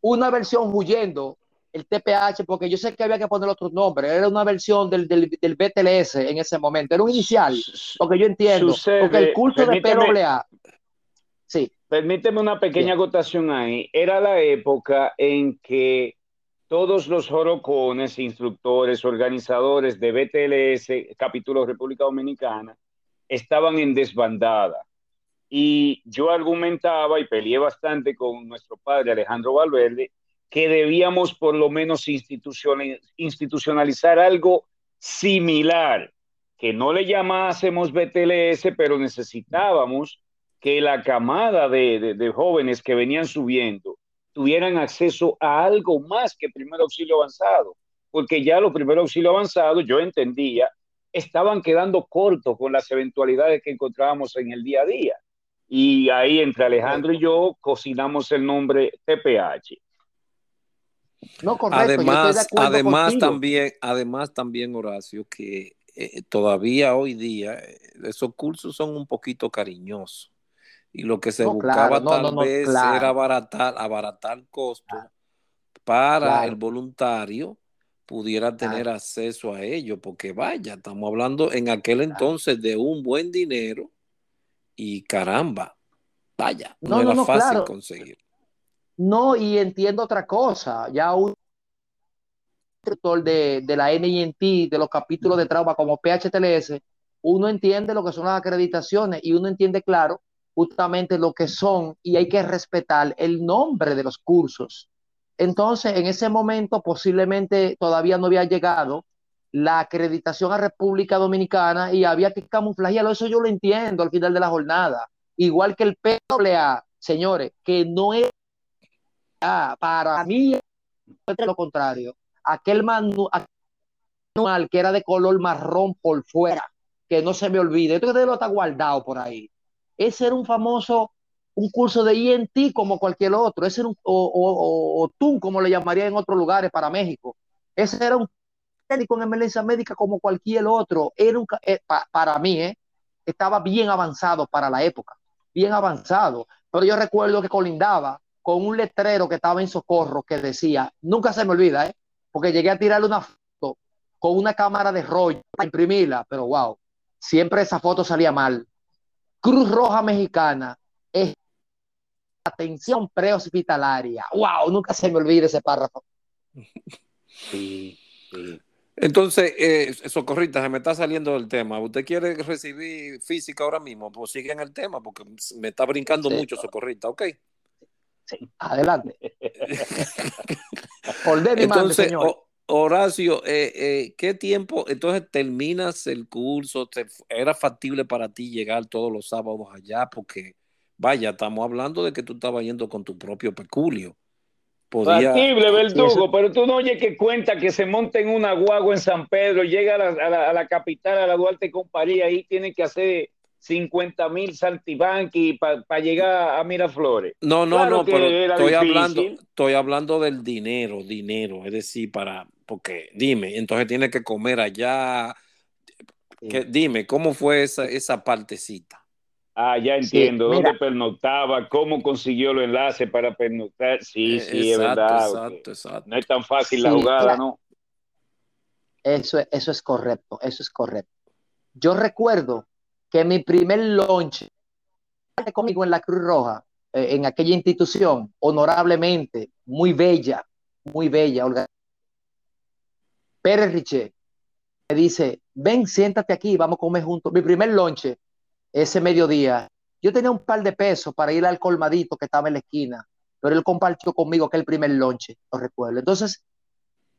una versión huyendo el TPH, porque yo sé que había que poner otro nombre, era una versión del, del, del BTLS en ese momento, era un inicial, porque yo entiendo, porque el curso de PWA, sí. Permíteme una pequeña acotación ahí, era la época en que todos los jorocones, instructores, organizadores de BTLS, capítulo República Dominicana, estaban en desbandada. Y yo argumentaba y peleé bastante con nuestro padre Alejandro Valverde que debíamos por lo menos institucionalizar algo similar, que no le llamásemos BTLS, pero necesitábamos que la camada de, jóvenes que venían subiendo tuvieran acceso a algo más que primer auxilio avanzado, porque ya los primer auxilio avanzado, yo entendía, estaban quedando cortos con las eventualidades que encontrábamos en el día a día. Y ahí entre Alejandro y yo cocinamos el nombre TPH. No, Además, además también, además también, Horacio, que eh, todavía hoy día eh, esos cursos son un poquito cariñosos. Y lo que se buscaba tal vez era abaratar, abaratar costos para el voluntario pudiera tener acceso a ello, porque vaya, estamos hablando en aquel entonces de un buen dinero y caramba, vaya, no, era fácil conseguir. No, y entiendo otra cosa. Ya un instructor de, de la NINT, de los capítulos de trauma como PHTLS, uno entiende lo que son las acreditaciones y uno entiende, claro, justamente lo que son y hay que respetar el nombre de los cursos. Entonces, en ese momento posiblemente todavía no había llegado la acreditación a República Dominicana y había que camuflajearlo. Eso yo lo entiendo al final de la jornada. Igual que el PWA, señores, que no es Ah, para mí lo contrario. Aquel manual que era de color marrón por fuera, que no se me olvide, esto que lo está guardado por ahí. Ese era un famoso, un curso de INT como cualquier otro, ese era un, o, o, TUN, como le llamaría en otros lugares para México. Ese era un técnico en emergencia médica como cualquier otro. Era eh, para mí, eh, estaba bien avanzado para la época, bien avanzado. Pero yo recuerdo que colindaba con un letrero que estaba en socorro que decía, nunca se me olvida, ¿eh? porque llegué a tirarle una foto con una cámara de rollo para imprimirla, pero wow, siempre esa foto salía mal. Cruz Roja Mexicana es atención prehospitalaria. Wow, nunca se me olvida ese párrafo. *laughs* Sí, Entonces, eh, socorrita, se me está saliendo del tema. ¿Usted quiere recibir física ahora mismo? Pues sigue en el tema, porque me está brincando mucho, socorrita, ¿ok? Adelante. *laughs* entonces, Horacio, eh, eh, ¿qué tiempo? Entonces terminas el curso, ¿era factible para ti llegar todos los sábados allá? Porque, vaya, estamos hablando de que tú estabas yendo con tu propio peculio. podía... Factible, verdugo, pero tú no oyes que cuenta que se monta en una guagua en San Pedro, llega a la, capital, a la Duarte Comparía, ahí tiene que hacer 50 mil saltibanqui para llegar a Miraflores. No, no, no, pero estoy hablando, estoy hablando del dinero, dinero, es decir, para, porque dime, entonces tiene que comer allá. Que, dime, ¿cómo fue esa, esa partecita? Ah, ya entiendo. ¿Dónde pernoctaba? ¿Cómo consiguió los enlaces para pernoctar? Sí, eh, sí, es verdad. Exacto, exacto. No es tan fácil la jugada, ¿no? Eso, eso es correcto, eso es correcto. Yo recuerdo que mi primer lunch conmigo en la Cruz Roja, eh, en aquella institución, honorablemente, muy bella, muy bella, Olga. Pérez Riché me dice, ven, siéntate aquí, vamos a comer juntos. Mi primer lunch ese mediodía, yo tenía un par de pesos para ir al colmadito que estaba en la esquina, pero él compartió conmigo que el primer lonche, lo recuerdo. Entonces,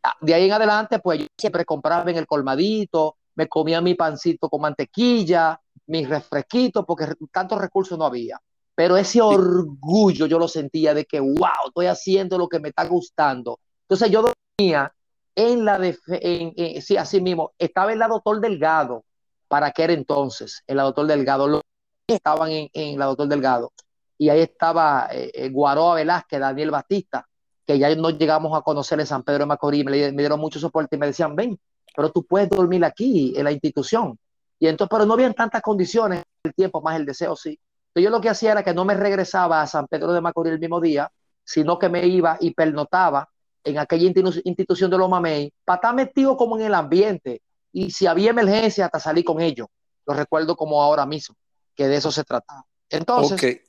ah, de ahí en adelante, pues yo siempre compraba en el colmadito, me comía mi pancito con mantequilla, mis refresquitos, porque tantos recursos no había. Pero ese orgullo yo lo sentía de que, wow, estoy haciendo lo que me está gustando. Entonces yo dormía en la de, en, sí, así mismo, estaba en la doctor Delgado, para aquel entonces, en la doctor Delgado, los estaban en, la doctor Delgado, y ahí estaba eh, eh, Guaroa Velázquez, Daniel Batista, que ya no llegamos a conocer en San Pedro de Macorís, me, dieron mucho soporte y me decían, ven, pero tú puedes dormir aquí, en la institución. Y entonces, pero no habían tantas condiciones, el tiempo más el deseo, sí. Entonces yo lo que hacía era que no me regresaba a San Pedro de Macorís el mismo día, sino que me iba y pernotaba en aquella institución de los mamey, para estar metido como en el ambiente, y si había emergencia, hasta salí con ellos. Lo recuerdo como ahora mismo, que de eso se trataba. Entonces,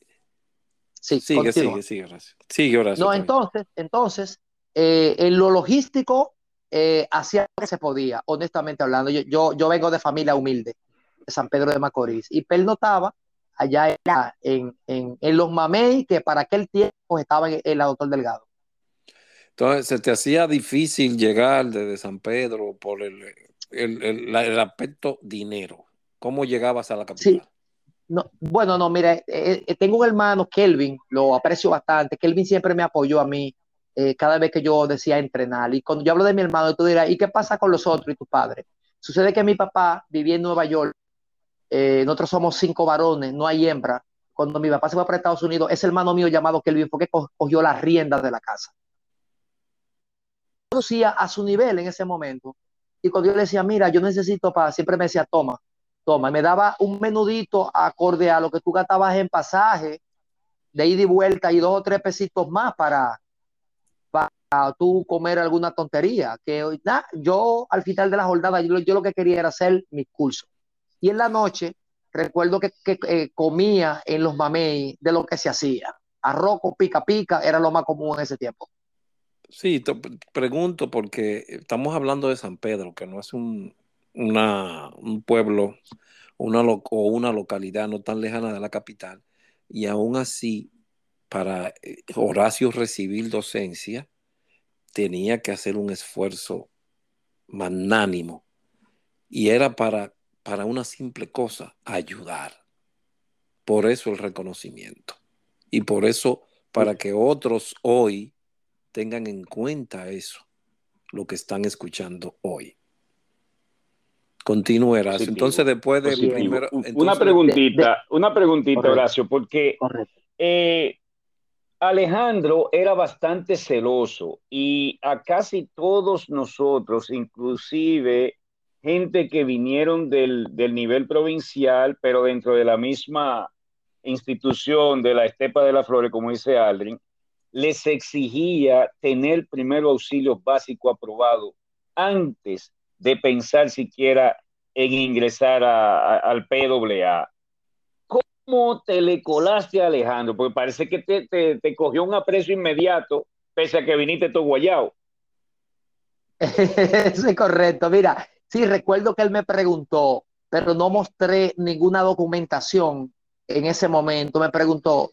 sí, sigue, sigue, sigue, Horacio. Sigue, Horacio. No, entonces, entonces, eh, en lo logístico, eh, hacía lo que se podía, honestamente hablando. Yo, yo, vengo de familia humilde, de San Pedro de Macorís, y notaba allá en, en, en, los mamey, que para aquel tiempo estaba en, la Doctor Delgado. Entonces, ¿se te hacía difícil llegar desde San Pedro por el, el, aspecto dinero. ¿Cómo llegabas a la capital? No, bueno, no, mira, eh, eh, tengo un hermano, Kelvin, lo aprecio bastante. Kelvin siempre me apoyó a mí eh, cada vez que yo decía entrenar. Y cuando yo hablo de mi hermano, tú dirás, ¿y qué pasa con los otros y tus padres? Sucede que mi papá vivía en Nueva York. nosotros somos cinco varones, no hay hembra. Cuando mi papá se fue para Estados Unidos, ese hermano mío llamado Kelvin fue que cogió las riendas de la casa. Producía a su nivel en ese momento y cuando yo le decía, mira, yo necesito para, siempre me decía, toma, toma, y me daba un menudito acorde a lo que tú gastabas en pasaje, de ida y vuelta, y dos o tres pesitos más para tú comer alguna tontería. Que yo al final de la jornada, yo, lo que quería era hacer mi curso. Y en la noche, recuerdo que, que eh, comía en los mamey de lo que se hacía. Arroz pica pica era lo más común en ese tiempo. Sí, te pregunto porque estamos hablando de San Pedro, que no es un, un pueblo una o una localidad no tan lejana de la capital, y aún así, para eh, Horacio recibir docencia, tenía que hacer un esfuerzo magnánimo, y era para, para una simple cosa, ayudar. Por eso el reconocimiento, y por eso para que otros hoy tengan en cuenta eso, lo que están escuchando hoy. Continúe, Horacio. Entonces, después de primero. una preguntita, una preguntita, Horacio, porque eh, Alejandro era bastante celoso y a casi todos nosotros, inclusive gente que vinieron del, del nivel provincial, pero dentro de la misma institución de la Estepa de la Flores, como dice Aldrin, les exigía tener primero auxilio básico aprobado antes de pensar siquiera en ingresar al PWA. ¿Cómo te le colaste a Alejandro? Porque parece que te, cogió un aprecio inmediato, pese a que viniste todo guayao. *laughs* Eso es correcto. Mira, sí, recuerdo que él me preguntó, pero no mostré ninguna documentación en ese momento. Me preguntó,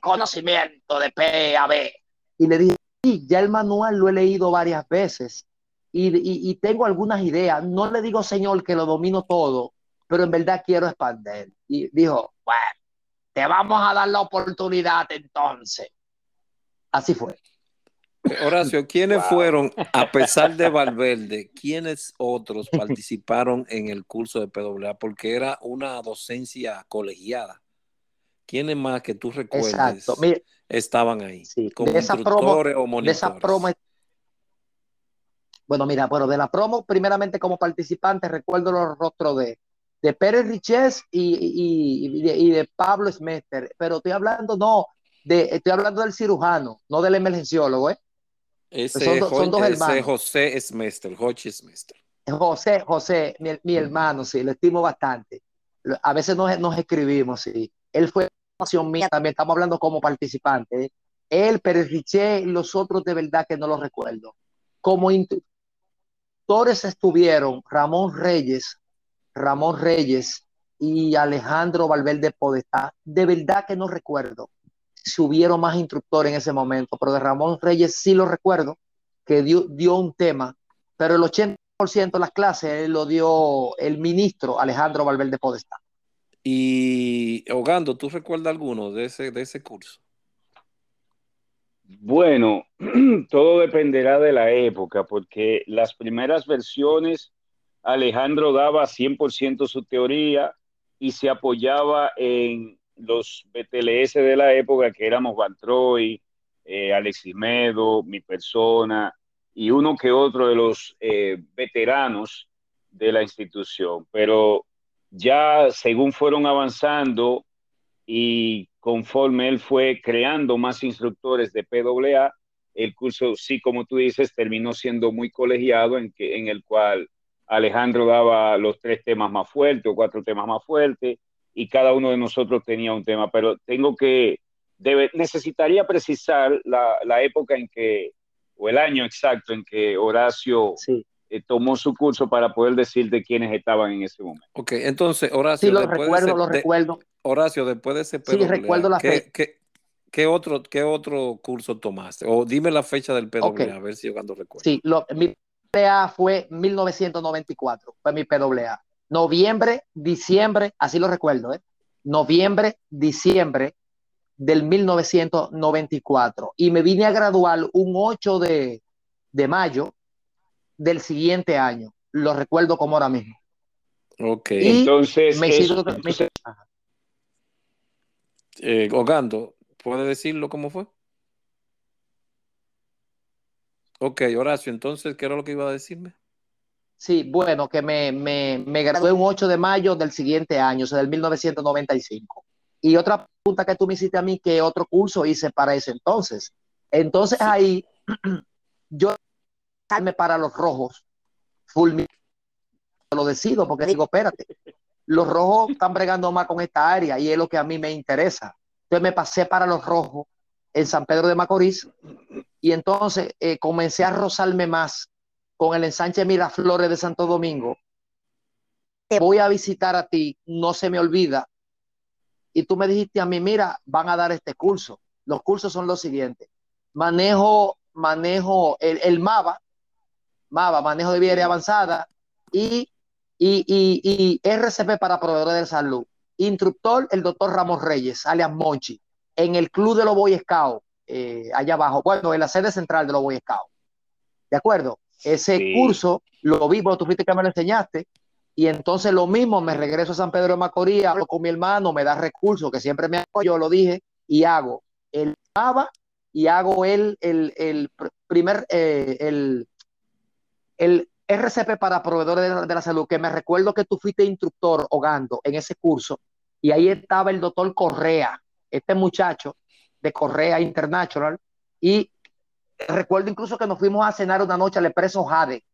conocimiento de P a B. Y le dije, sí, ya el manual lo he leído varias veces y, tengo algunas ideas. No le digo, señor, que lo domino todo, pero en verdad quiero expandir. Y dijo, bueno, te vamos a dar la oportunidad entonces. Así fue. Horacio, ¿quiénes fueron, a pesar de *laughs* Valverde, quiénes otros participaron en el curso de PWA? Porque era una docencia colegiada. ¿Quiénes más que tú recuerdes estaban ahí? Como instructores o monitores. De esa promo, bueno, mira, bueno, de la promo, primeramente como participante, recuerdo los rostros de, de Pérez Riches y, de, Pablo Smester, pero estoy hablando, no, de, estoy hablando del cirujano, no del emergenciólogo, ¿eh? Ese, son, dos hermanos. José Smester, José Smester. José, José, mi, hermano, sí, lo estimo bastante. A veces nos, nos escribimos, sí. Él fue mía también, estamos hablando como participante. ¿eh? Él, Pérez Riché y los otros de verdad que no los recuerdo. Como instructores estuvieron Ramón Reyes, Ramón Reyes y Alejandro Valverde Podestá. De verdad que no recuerdo si hubieron más instructores en ese momento, pero de Ramón Reyes sí lo recuerdo, que dio, dio un tema, pero el 80% de las clases lo dio el ministro Alejandro Valverde Podestá. Y Ogando, ¿tú recuerdas alguno de ese, de ese curso? Bueno, *clears throat* todo dependerá de la época, porque las primeras versiones Alejandro daba 100% su teoría y se apoyaba en los BTLS de la época, que éramos Van Troy, eh, Alexis Medo, mi persona y uno que otro de los eh, veteranos de la institución. Pero ya según fueron avanzando y conforme él fue creando más instructores de PWA, el curso, sí, como tú dices, terminó siendo muy colegiado en el cual Alejandro daba los tres temas más fuertes o cuatro temas más fuertes y cada uno de nosotros tenía un tema, pero tengo que, debe, necesitaría precisar la, la, época en que, o el año exacto en que Horacio eh, tomó su curso para poder decir de quiénes estaban en ese momento. Ok, entonces Horacio. Sí, lo recuerdo, lo recuerdo. Horacio, después de ese PWA, Sí, recuerdo la ¿qué, qué, qué, otro, ¿qué otro curso tomaste? O dime la fecha del PWA, a ver si yo cuando recuerdo. Sí, lo, mi PWA fue 1994, fue mi PWA. Noviembre, diciembre, así lo recuerdo, ¿eh? Noviembre, diciembre del 1994. Y me vine a graduar un 8 de, de mayo del siguiente año. Lo recuerdo como ahora mismo. Ok. entonces, me eh, Ogando, ¿puede decirlo cómo fue? Ok, Horacio, entonces, ¿qué era lo que iba a decirme? Sí, bueno, que me, me, me gradué un 8 de mayo del siguiente año, o sea, del 1995. Y otra pregunta que tú me hiciste a mí, ¿qué otro curso hice para ese entonces? Entonces ahí yo para los rojos, full lo decido porque digo, espérate, los rojos están bregando más con esta área y es lo que a mí me interesa. Entonces me pasé para los rojos en San Pedro de Macorís y entonces eh, comencé a rozarme más con el ensanche Miraflores de Santo Domingo. Te voy a visitar a ti, no se me olvida. Y tú me dijiste a mí, mira, van a dar este curso. Los cursos son los siguientes. Manejo, manejo el, el MAVA, MAVA, manejo de vía avanzada, y, y, RCP para proveedores de salud. Instructor, el doctor Ramos Reyes, alias Monchi, en el club de los Boy Scouts, eh, allá abajo, bueno, en la sede central de los Boy Scouts. ¿De acuerdo? Ese curso lo vi, tú fuiste que me lo enseñaste, y entonces lo mismo, me regreso a San Pedro de Macorís, hablo con mi hermano, me da recursos, que siempre me yo lo dije, y hago el MAVA y hago el, el, primer, eh, el, el RCP para proveedores de la, salud, que me recuerdo que tú fuiste instructor hogando en ese curso, y ahí estaba el doctor Correa, este muchacho de Correa International, y recuerdo incluso que nos fuimos a cenar una noche al expreso Jade,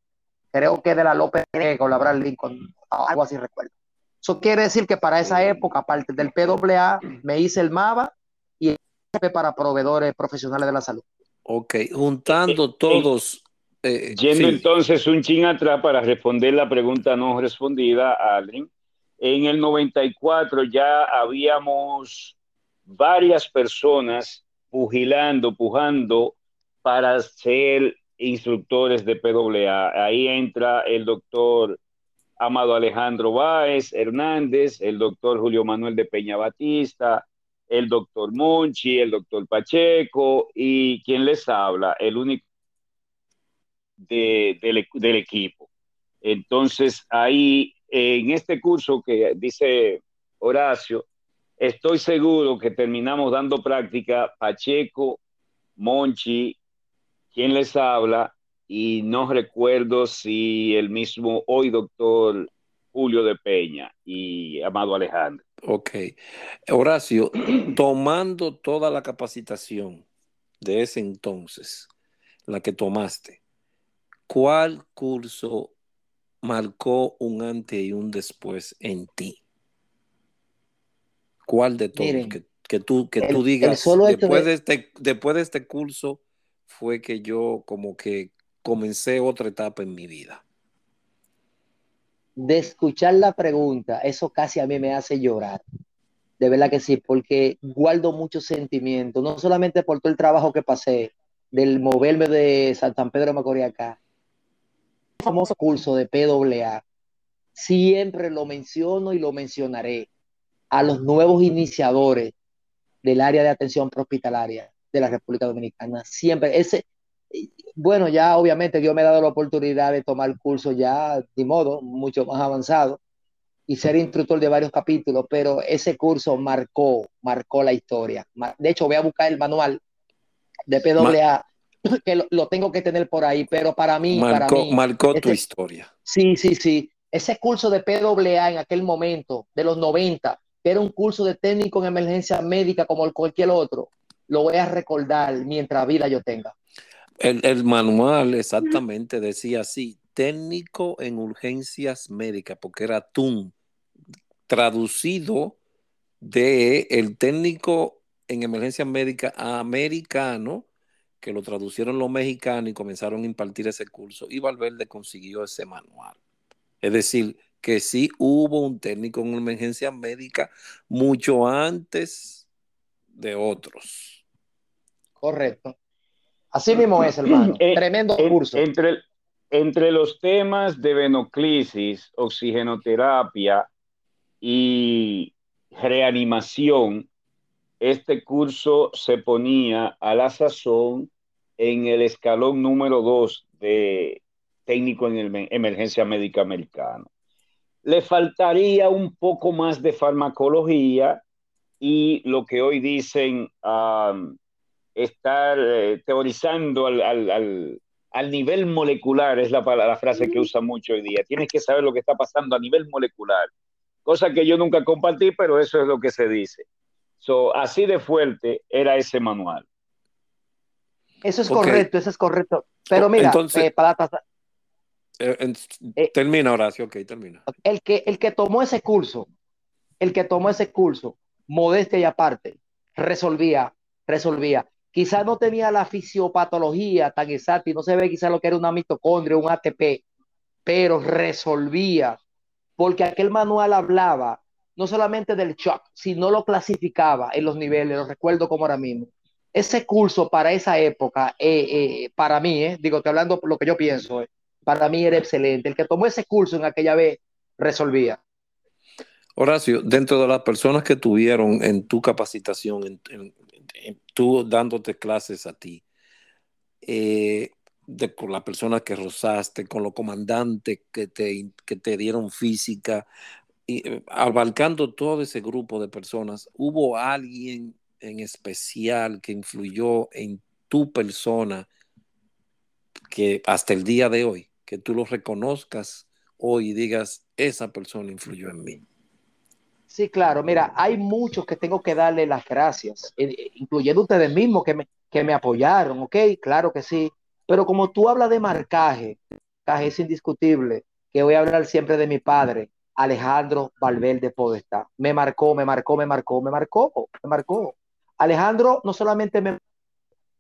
creo que de la López o la Abraham Lincoln, algo así recuerdo. Eso quiere decir que para esa época, aparte del PWA, me hice el MAVA y el RCP para proveedores profesionales de la salud. Ok, juntando todos eh, Yendo entonces un ching atrás para responder la pregunta no respondida, Allen. En el 94 ya habíamos varias personas pugilando, pujando para ser instructores de PWA. Ahí entra el doctor Amado Alejandro Báez Hernández, el doctor Julio Manuel de Peña Batista, el doctor Monchi, el doctor Pacheco y quien les habla, el único del, equipo. Entonces, ahí, en este curso que dice Horacio, estoy seguro que terminamos dando práctica Pacheco, Monchi, quien les habla, y no recuerdo si el mismo hoy doctor Julio de Peña y Amado Alejandro. Ok. Horacio, *clears throat* tomando toda la capacitación de ese entonces, la que tomaste, ¿cuál curso marcó un antes y un después en ti? ¿Cuál de todos? que, tú, que tú digas, después, de... este, después de este curso fue que yo como que comencé otra etapa en mi vida. De escuchar la pregunta, eso casi a mí me hace llorar. De verdad que sí, porque guardo muchos sentimientos, no solamente por todo el trabajo que pasé, del moverme de San Pedro de Macorís acá, el famoso curso de PWA, siempre lo menciono y lo mencionaré a los nuevos iniciadores del área de atención hospitalaria de la República Dominicana. Siempre, ese, bueno, ya obviamente Dios me ha dado la oportunidad de tomar el curso ya de modo mucho más avanzado y ser instructor de varios capítulos, pero ese curso marcó, marcó la historia. De hecho, voy a buscar el manual de PWA, *coughs* que lo, tengo que tener por ahí, pero para mí... Marcó, para mí, marcó tu historia. Sí, sí, sí. Ese curso de PWA en aquel momento, de los 90, que era un curso de técnico en emergencia médica como cualquier otro, lo voy a recordar mientras vida yo tenga. El, manual exactamente decía así, técnico en urgencias médicas, porque era TUN, traducido de el técnico en emergencias médicas americano, que lo traducieron los mexicanos y comenzaron a impartir ese curso, y Valverde consiguió ese manual. Es decir, que sí hubo un técnico en emergencia médica mucho antes de otros. Correcto. Así mismo es, *clears throat* hermano. Eh, Tremendo curso. Entre, entre los temas de venoclisis, oxigenoterapia y reanimación, este curso se ponía a la sazón en el escalón número dos de técnico en emergencia médica americano. Le faltaría un poco más de farmacología y lo que hoy dicen estar eh, teorizando al, nivel molecular, es la, la frase que usa mucho hoy día. Tienes que saber lo que está pasando a nivel molecular, cosa que yo nunca compartí, pero eso es lo que se dice. So, así de fuerte era ese manual. Eso es correcto, eso es correcto. Pero mira, Entonces, eh, eh, eh, termina, Horacio, ok, termina. El que, el que tomó ese curso, el que tomó ese curso, modestia y aparte, resolvía, resolvía. Quizás no tenía la fisiopatología tan exacta y no se ve quizás lo que era una mitocondria, un ATP, pero resolvía, porque aquel manual hablaba no solamente del shock, sino lo clasificaba en los niveles, lo recuerdo como ahora mismo. Ese curso para esa época, eh, para mí, digo, estoy hablando lo que yo pienso, para mí era excelente. El que tomó ese curso en aquella vez resolvía. Horacio, dentro de las personas que tuvieron en tu capacitación, tú dándote clases a ti, eh, de, con las personas que rozaste, con los comandantes que te, que te dieron física, y, eh, abarcando todo ese grupo de personas, ¿hubo alguien en especial que influyó en tu persona que hasta el día de hoy, que tú lo reconozcas hoy y digas, esa persona influyó en mí? Sí, claro. Mira, hay muchos que tengo que darle las gracias, eh, eh, incluyendo ustedes mismos que me, que me apoyaron, ¿ok? Claro que sí. Pero como tú hablas de marcaje, marcaje es indiscutible, que voy a hablar siempre de mi padre, Alejandro Valverde Podestá. Me marcó, me marcó, me marcó, me marcó, me marcó. Alejandro no solamente me,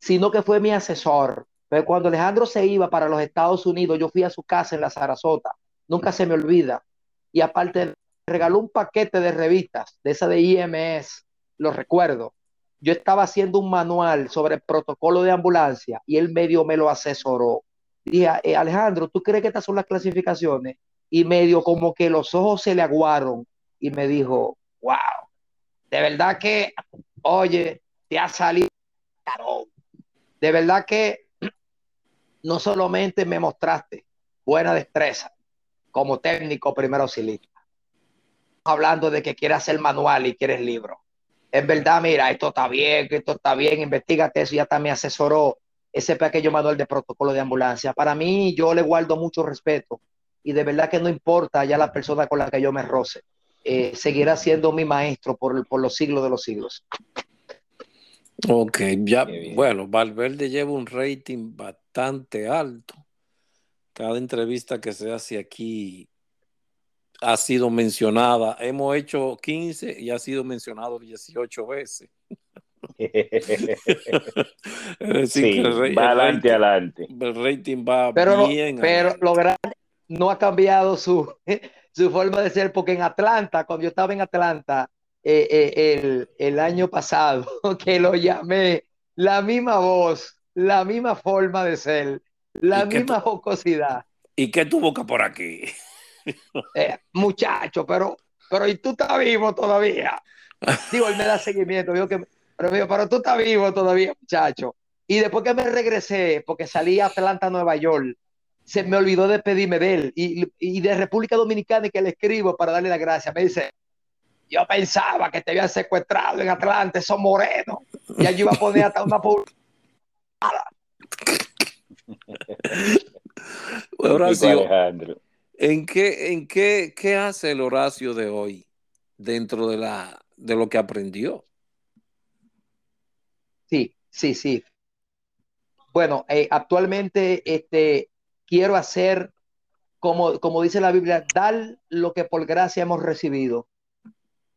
sino que fue mi asesor. Cuando Alejandro se iba para los Estados Unidos, yo fui a su casa en la Sarasota. Nunca se me olvida. Y aparte regaló un paquete de revistas, de esa de IMS, lo recuerdo. Yo estaba haciendo un manual sobre el protocolo de ambulancia y él medio me lo asesoró. Dije, eh, Alejandro, ¿tú crees que estas son las clasificaciones? Y medio como que los ojos se le aguaron y me dijo, wow, de verdad que, oye, te ha salido De verdad que no solamente me mostraste buena destreza como técnico primero auxilista, hablando de que quieres hacer manual y quieres libro. En verdad, mira, esto está bien, esto está bien, investigate eso, ya también asesoró ese pequeño manual de protocolo de ambulancia. Para mí, yo le guardo mucho respeto y de verdad que no importa ya la persona con la que yo me roce, eh, seguirá siendo mi maestro por, por los siglos de los siglos. Ok, ya, bueno, Valverde lleva un rating bastante alto. Cada entrevista que se hace aquí ha sido mencionada. Hemos hecho 15 y ha sido mencionado 18 veces. *laughs* sí, va adelante, adelante. El rating va pero, bien. Pero lo grande no ha cambiado su, *laughs* su forma de ser, porque en Atlanta, cuando yo estaba en Atlanta, eh, eh, el, el, año pasado, *laughs* que lo llamé, la misma voz, la misma forma de ser, la misma jocosidad. ¿Y qué tu boca por aquí? *laughs* Eh, muchacho, pero, pero ¿y tú estás vivo todavía? Digo, él me da seguimiento, digo que, pero, digo, pero tú estás vivo todavía, muchacho. Y después que me regresé, porque salí a Atlanta, Nueva York, se me olvidó de pedirme de él. Y, y de República Dominicana, que le escribo para darle la gracia, me dice, yo pensaba que te habían secuestrado en Atlanta, son morenos. Y allí iba a poner hasta una publicidad. *laughs* Horacio, ¿en, qué, en qué, qué hace el Horacio de hoy dentro de, la, de lo que aprendió? Sí, sí, sí. Bueno, eh, actualmente este, quiero hacer, como, como dice la Biblia, dar lo que por gracia hemos recibido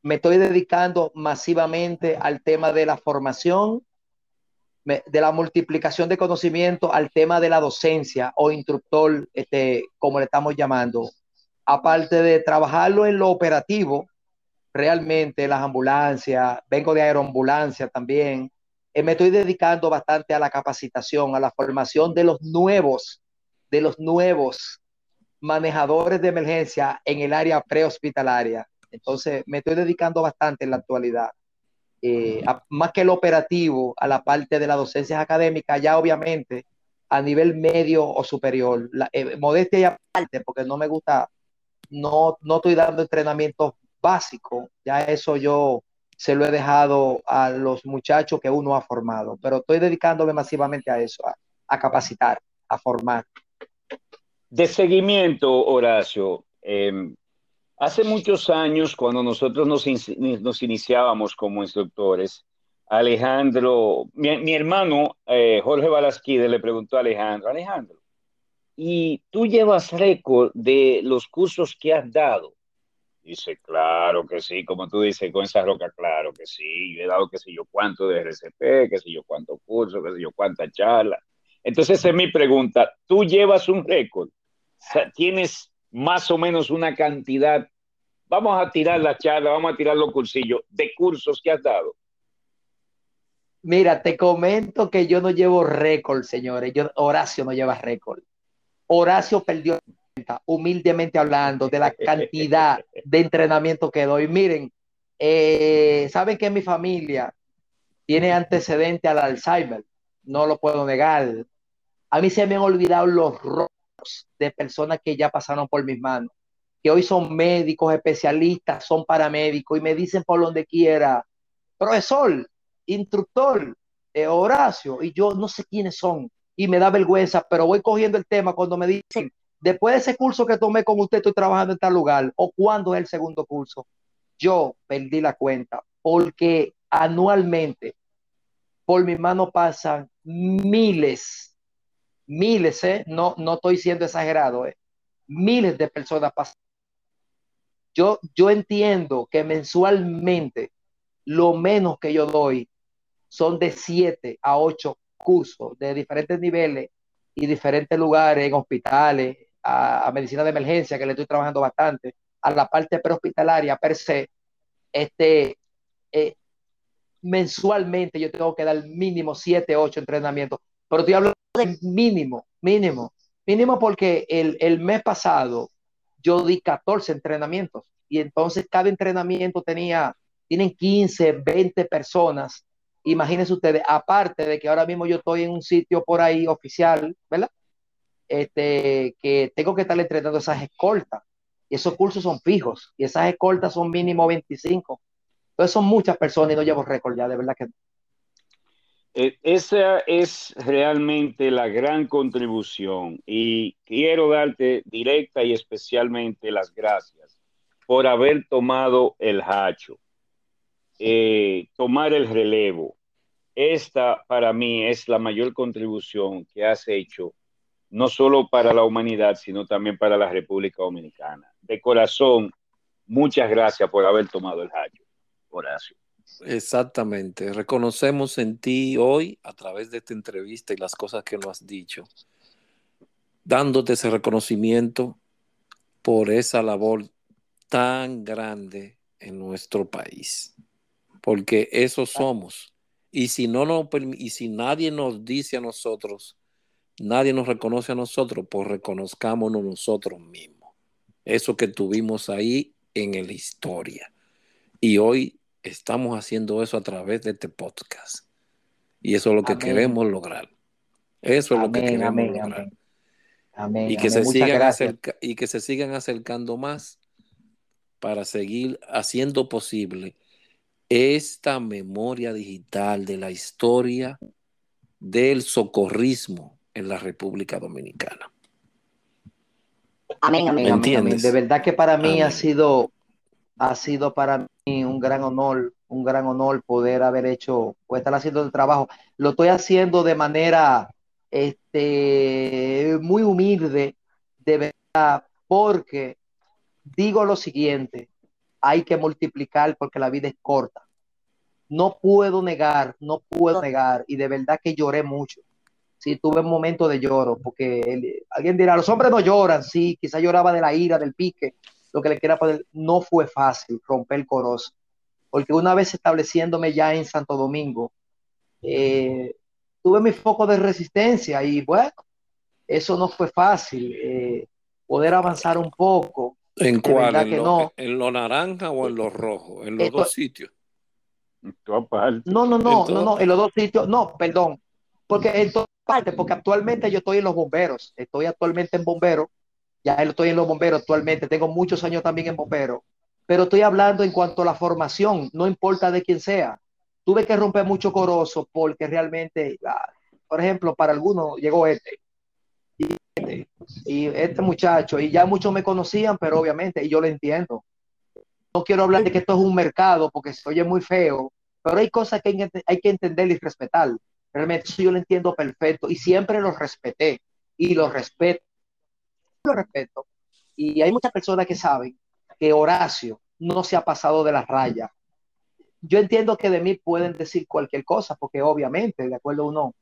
me estoy dedicando masivamente al tema de la formación, de la multiplicación de conocimiento, al tema de la docencia o instructor, este, como le estamos llamando. Aparte de trabajarlo en lo operativo, realmente las ambulancias, vengo de aeroambulancia también, eh, me estoy dedicando bastante a la capacitación, a la formación de los nuevos, de los nuevos manejadores de emergencia en el área prehospitalaria. Entonces, me estoy dedicando bastante en la actualidad, eh, más que el operativo, a la parte de la docencia académica, ya obviamente a nivel medio o superior. Eh, modestia y aparte, porque no me gusta, no, no estoy dando entrenamiento básico, ya eso yo se lo he dejado a los muchachos que uno ha formado, pero estoy dedicándome masivamente a eso, a, capacitar, a formar. De seguimiento, Horacio, eh, Hace muchos años, cuando nosotros nos, iniciábamos como instructores, Alejandro, mi, hermano eh, Jorge Balasquide le preguntó a Alejandro, Alejandro, ¿y tú llevas récord de los cursos que has dado? Dice, claro que sí, como tú dices, con esa roca, claro que sí, yo he dado qué sé yo cuánto de RCP, qué sé yo cuánto curso, qué sé yo cuánta charla. Entonces es mi pregunta, ¿tú llevas un récord? ¿Tienes más o menos una cantidad, vamos a tirar la charla, vamos a tirar los cursillos de cursos que has dado. Mira, te comento que yo no llevo récord, señores. Yo, Horacio no lleva récord. Horacio perdió humildemente hablando de la cantidad *laughs* de entrenamiento que doy. Miren, eh, saben que mi familia tiene antecedente al Alzheimer, no lo puedo negar. A mí se me han olvidado los de personas que ya pasaron por mis manos, que hoy son médicos, especialistas, son paramédicos y me dicen por donde quiera, profesor, instructor, eh, Horacio, y yo no sé quiénes son y me da vergüenza, pero voy cogiendo el tema cuando me dicen, después de ese curso que tomé con usted, estoy trabajando en tal lugar, o cuándo es el segundo curso. Yo perdí la cuenta porque anualmente por mi mano pasan miles miles, ¿eh? no, no estoy siendo exagerado, ¿eh? miles de personas pasan. Yo, yo entiendo que mensualmente lo menos que yo doy son de 7 a 8 cursos de diferentes niveles y diferentes lugares, en hospitales, a, medicina de emergencia, que le estoy trabajando bastante, a la parte prehospitalaria per se, este, eh, mensualmente yo tengo que dar mínimo 7, 8 entrenamientos, pero estoy hablando mínimo, mínimo, mínimo porque el, el mes pasado yo di 14 entrenamientos y entonces cada entrenamiento tenía, tienen 15, 20 personas. Imagínense ustedes, aparte de que ahora mismo yo estoy en un sitio por ahí oficial, ¿verdad? este, que tengo que estar entrenando esas escoltas. Y esos cursos son fijos. Y esas escoltas son mínimo 25. Entonces son muchas personas y no llevo récord ya, de verdad que eh, esa es realmente la gran contribución y quiero darte directa y especialmente las gracias por haber tomado el hacho, eh, tomar el relevo. Esta para mí es la mayor contribución que has hecho, no solo para la humanidad, sino también para la República Dominicana. De corazón, muchas gracias por haber tomado el hacho, Horacio. Exactamente. Reconocemos en ti hoy, a través de esta entrevista y las cosas que nos has dicho, dándote ese reconocimiento por esa labor tan grande en nuestro país. Porque eso somos. Y si, no nos, y si nadie nos dice a nosotros, nadie nos reconoce a nosotros, pues reconozcámonos nosotros mismos. Eso que tuvimos ahí en la historia. Y hoy estamos haciendo eso a través de este podcast. Y eso es lo que queremos lograr. Eso es lo que queremos lograr. y, que se sigan y que se sigan acercando más para seguir haciendo posible esta memoria digital de la historia del socorrismo en la República Dominicana. Amén, amén, De verdad que para mí ha sido ha sido para mí un gran honor, un gran honor poder haber hecho o estar haciendo el trabajo. Lo estoy haciendo de manera este, muy humilde, de verdad, porque digo lo siguiente, hay que multiplicar porque la vida es corta. No puedo negar, no puedo negar, y de verdad que lloré mucho. Sí, tuve un momento de lloro, porque alguien dirá, los hombres no lloran, sí, quizá lloraba de la ira, del pique, lo que le quiera poner, no fue fácil romper el corozo, porque una vez estableciéndome ya en Santo Domingo, eh, tuve mi foco de resistencia y bueno, eso no fue fácil, eh, poder avanzar un poco. ¿En cuál? ¿En, lo, ¿En lo naranja o en lo rojo? En los dos sitios. No, no, no, no, no, en los dos sitios, no, perdón, porque en todas partes, porque actualmente yo estoy en los bomberos, estoy actualmente en bomberos, ya estoy en los bomberos actualmente, tengo muchos años también en bomberos, pero estoy hablando en cuanto a la formación, no importa de quién sea. Tuve que romper mucho corozo porque realmente, ah, por ejemplo, para algunos llegó este y este, y este muchacho, y ya muchos me conocían, pero obviamente, y yo lo entiendo. No quiero hablar de que esto es un mercado porque se oye muy feo, pero hay cosas que hay que entender y respetar. Realmente yo lo entiendo perfecto y siempre lo respeté y lo respeto respeto. Y hay muchas personas que saben que Horacio no se ha pasado de la raya. Yo entiendo que de mí pueden decir cualquier cosa, porque obviamente, de acuerdo o no,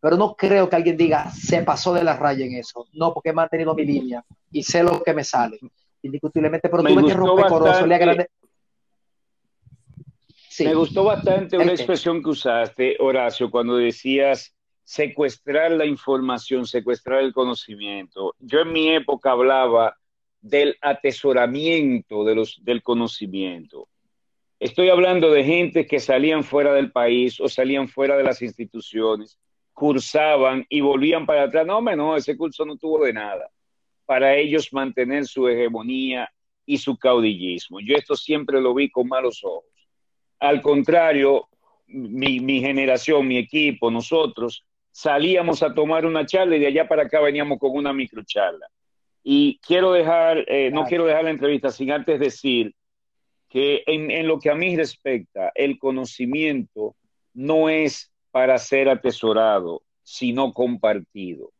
pero no creo que alguien diga se pasó de la raya en eso. No, porque he mantenido mi línea y sé lo que me sale. Indiscutiblemente, pero tuve que romper Me gustó bastante una expresión que usaste, Horacio, cuando decías secuestrar la información, secuestrar el conocimiento. Yo en mi época hablaba del atesoramiento del conocimiento. Estoy hablando de gente que salían fuera del país o salían fuera de las instituciones, cursaban y volvían para atrás. No, no, ese curso no tuvo de nada. Para ellos mantener su hegemonía y su caudillismo. Yo esto siempre lo vi con malos ojos. Al contrario, mi generación, mi equipo, nosotros salíamos a tomar una charla y de allá para acá veníamos con una microcharla. Y quiero dejar, eh, no quiero dejar la entrevista sin antes decir que en, en, lo que a mí respecta, el conocimiento no es para ser atesorado, sino compartido.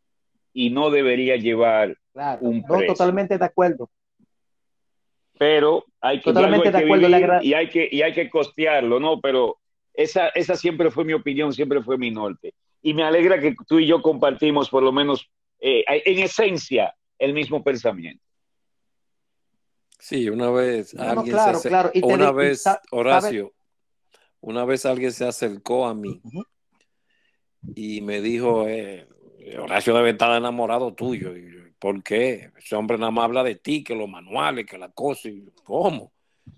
Y no debería llevar un precio. totalmente de acuerdo. Pero hay que, totalmente de acuerdo, y hay que y hay que costearlo, ¿no? Pero esa, esa siempre fue mi opinión, siempre fue mi norte y me alegra que tú y yo compartimos por lo menos eh, en esencia el mismo pensamiento. Sí, una vez alguien se una vez Horacio, una vez alguien se acercó a mí y me dijo, eh, Horacio debe estar enamorado tuyo. ¿Por qué? Ese hombre nada más habla de ti, que los manuales, que la cosa. Y, ¿Cómo?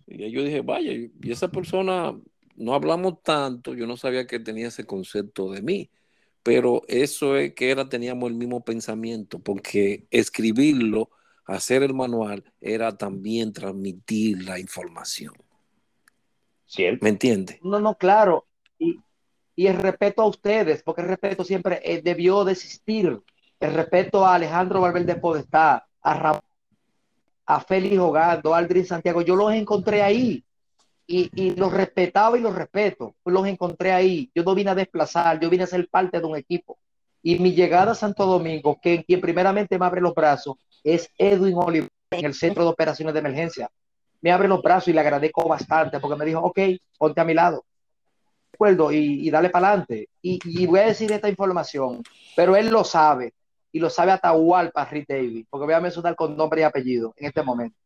Y yo dije, vaya, y esa persona no hablamos tanto, yo no sabía que tenía ese concepto de mí pero eso es que era, teníamos el mismo pensamiento, porque escribirlo, hacer el manual, era también transmitir la información. ¿Cierto? ¿Me entiende? No, no, claro. Y, y, el respeto a ustedes, porque el respeto siempre eh, debió de existir. El respeto a Alejandro Valverde Podestá, a Ramón, a Félix Hogando, a Aldrin Santiago, yo los encontré ahí y, los respetaba y los respeto. Los encontré ahí. Yo no vine a desplazar, yo vine a ser parte de un equipo. Y mi llegada a Santo Domingo, que quien primeramente me abre los brazos, es Edwin Oliver en el Centro de Operaciones de Emergencia. Me abre los brazos y le agradezco bastante porque me dijo, ok, ponte a mi lado. Recuerdo y, y dale para adelante. Y, y, voy a decir esta información, pero él lo sabe y lo sabe Atahualpa Rick David, porque voy a mencionar con nombre y apellido en este momento.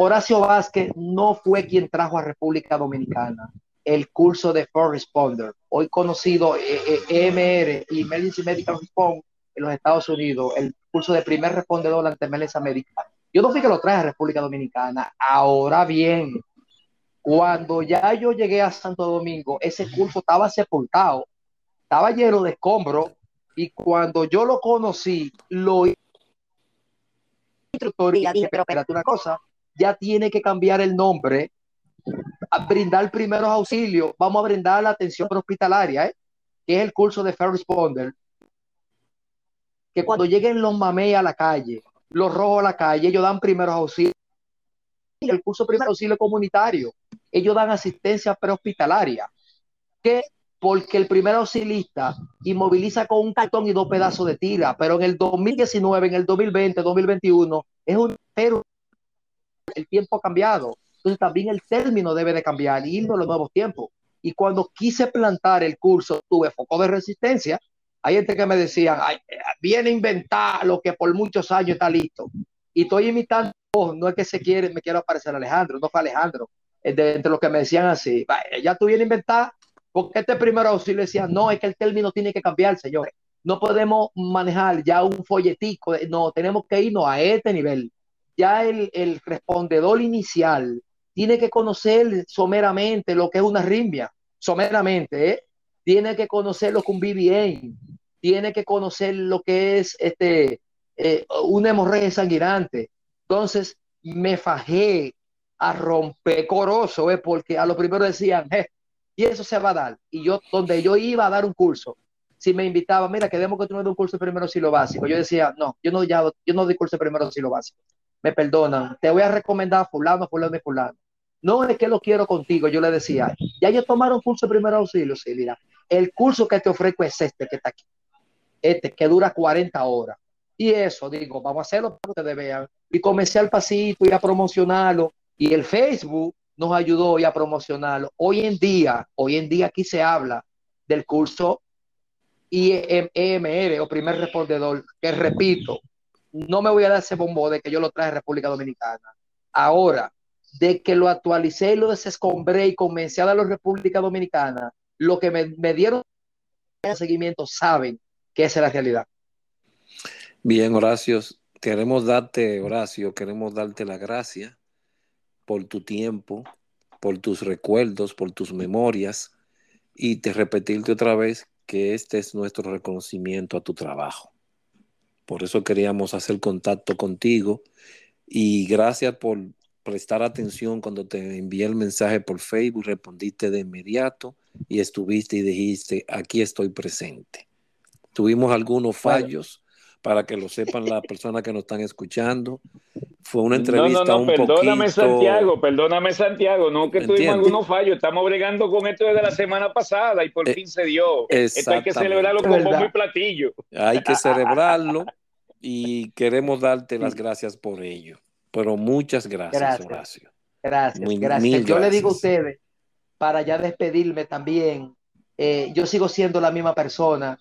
Horacio Vázquez no fue quien trajo a República Dominicana el curso de First Responder, hoy conocido EMR eh, y Emergency Medical Response en los Estados Unidos, el curso de primer respondedor ante emergencia médica. Yo no fui que lo traje a República Dominicana. Ahora bien, cuando ya yo llegué a Santo Domingo, ese curso estaba sepultado, estaba lleno de escombros, y cuando yo lo conocí, lo instructor y dije, pero espérate una cosa, ya tiene que cambiar el nombre a brindar primeros auxilios. Vamos a brindar la atención hospitalaria, ¿eh? que es el curso de Fair Responder. Que cuando lleguen los mamey a la calle, los rojos a la calle, ellos dan primeros auxilios. El curso de primer auxilio comunitario, ellos dan asistencia prehospitalaria. Que porque el primer auxilista inmoviliza con un cartón y dos pedazos de tira, pero en el 2019, en el 2020, 2021, es un el tiempo ha cambiado. Entonces también el término debe de cambiar y irnos a los nuevos tiempos. Y cuando quise plantar el curso, tuve foco de resistencia. Hay gente que me decía, viene a inventar lo que por muchos años está listo. Y estoy imitando, no es que se quiere, me quiero parecer a Alejandro, no fue Alejandro. De, entre los que me decían así, ya tú vienes a inventar, porque este primer auxilio decía, no, es que el término tiene que cambiar, señores. No podemos manejar ya un folletico, no, tenemos que irnos a este nivel ya el, el respondedor inicial tiene que conocer someramente lo que es una rimbia, someramente, ¿eh? tiene que conocer lo que un BBN, tiene que conocer lo que es este, eh, una hemorragia sanguinante. Entonces me fajé a romper coroso, ¿eh? porque a lo primero decían, eh, y eso se va a dar. Y yo, donde yo iba a dar un curso, si me invitaba, mira, queremos que tú me des un curso de primero lo básico, yo decía, no, yo no, ya, yo no doy curso de primero lo básico me perdonan, te voy a recomendar a fulano, fulano y fulano. No es que lo quiero contigo, yo le decía, ya yo tomaron curso de primer auxilio, sí, mira, el curso que te ofrezco es este que está aquí, este que dura 40 horas. Y eso, digo, vamos a hacerlo para que ustedes vean. Y comencé al pasito y a promocionarlo. Y el Facebook nos ayudó y a promocionarlo. Hoy en día, hoy en día aquí se habla del curso IEMR o primer respondedor, que repito, no me voy a dar ese bombo de que yo lo traje a República Dominicana. Ahora, de que lo actualicé y lo desescombré y comencé a dar a República Dominicana, lo que me, me dieron seguimiento saben que esa es la realidad. Bien, Horacio, queremos darte, Horacio, queremos darte la gracia por tu tiempo, por tus recuerdos, por tus memorias y te repetirte otra vez que este es nuestro reconocimiento a tu trabajo. Por eso queríamos hacer contacto contigo y gracias por prestar atención cuando te envié el mensaje por Facebook, respondiste de inmediato y estuviste y dijiste, aquí estoy presente. Tuvimos algunos fallos para que lo sepan las personas que nos están escuchando. Fue una entrevista no, no, no, perdóname Santiago, perdóname Santiago, no que tuvimos algunos fallos, estamos bregando con esto desde la semana pasada y por eh, fin se dio. Esto hay que celebrarlo con bombo y platillo. Hay que celebrarlo y queremos darte las gracias por ello. Pero muchas gracias, Horacio. Gracias, gracias. Yo le digo a ustedes, para ya despedirme también, eh, yo sigo siendo la misma persona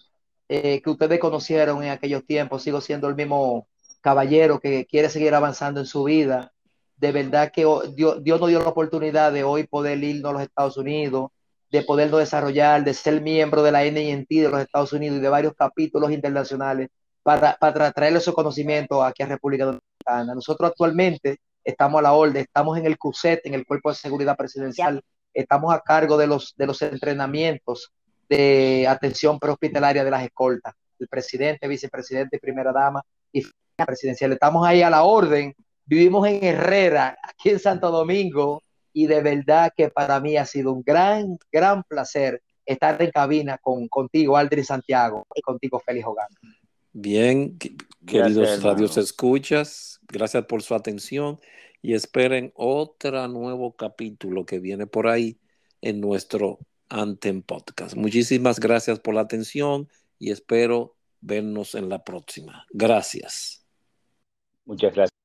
eh, que ustedes conocieron en aquellos tiempos, sigo siendo el mismo caballero que quiere seguir avanzando en su vida. De verdad que Dios, Dios nos dio la oportunidad de hoy poder irnos a los Estados Unidos, de podernos desarrollar, de ser miembro de la NINT de los Estados Unidos y de varios capítulos internacionales para, para traerle esos conocimientos aquí a República Dominicana. Nosotros actualmente estamos a la orden, estamos en el CUSET, en el Cuerpo de Seguridad Presidencial, estamos a cargo de los, de los entrenamientos de atención prehospitalaria de las escoltas, el presidente, vicepresidente, primera dama y presidencial. Estamos ahí a la orden. Vivimos en Herrera, aquí en Santo Domingo, y de verdad que para mí ha sido un gran, gran placer estar en cabina con, contigo, Aldri Santiago, y contigo, Félix Hogan. Bien, queridos radios escuchas, gracias por su atención y esperen otro nuevo capítulo que viene por ahí en nuestro Antem Podcast. Muchísimas gracias por la atención y espero vernos en la próxima. Gracias. Muchas gracias.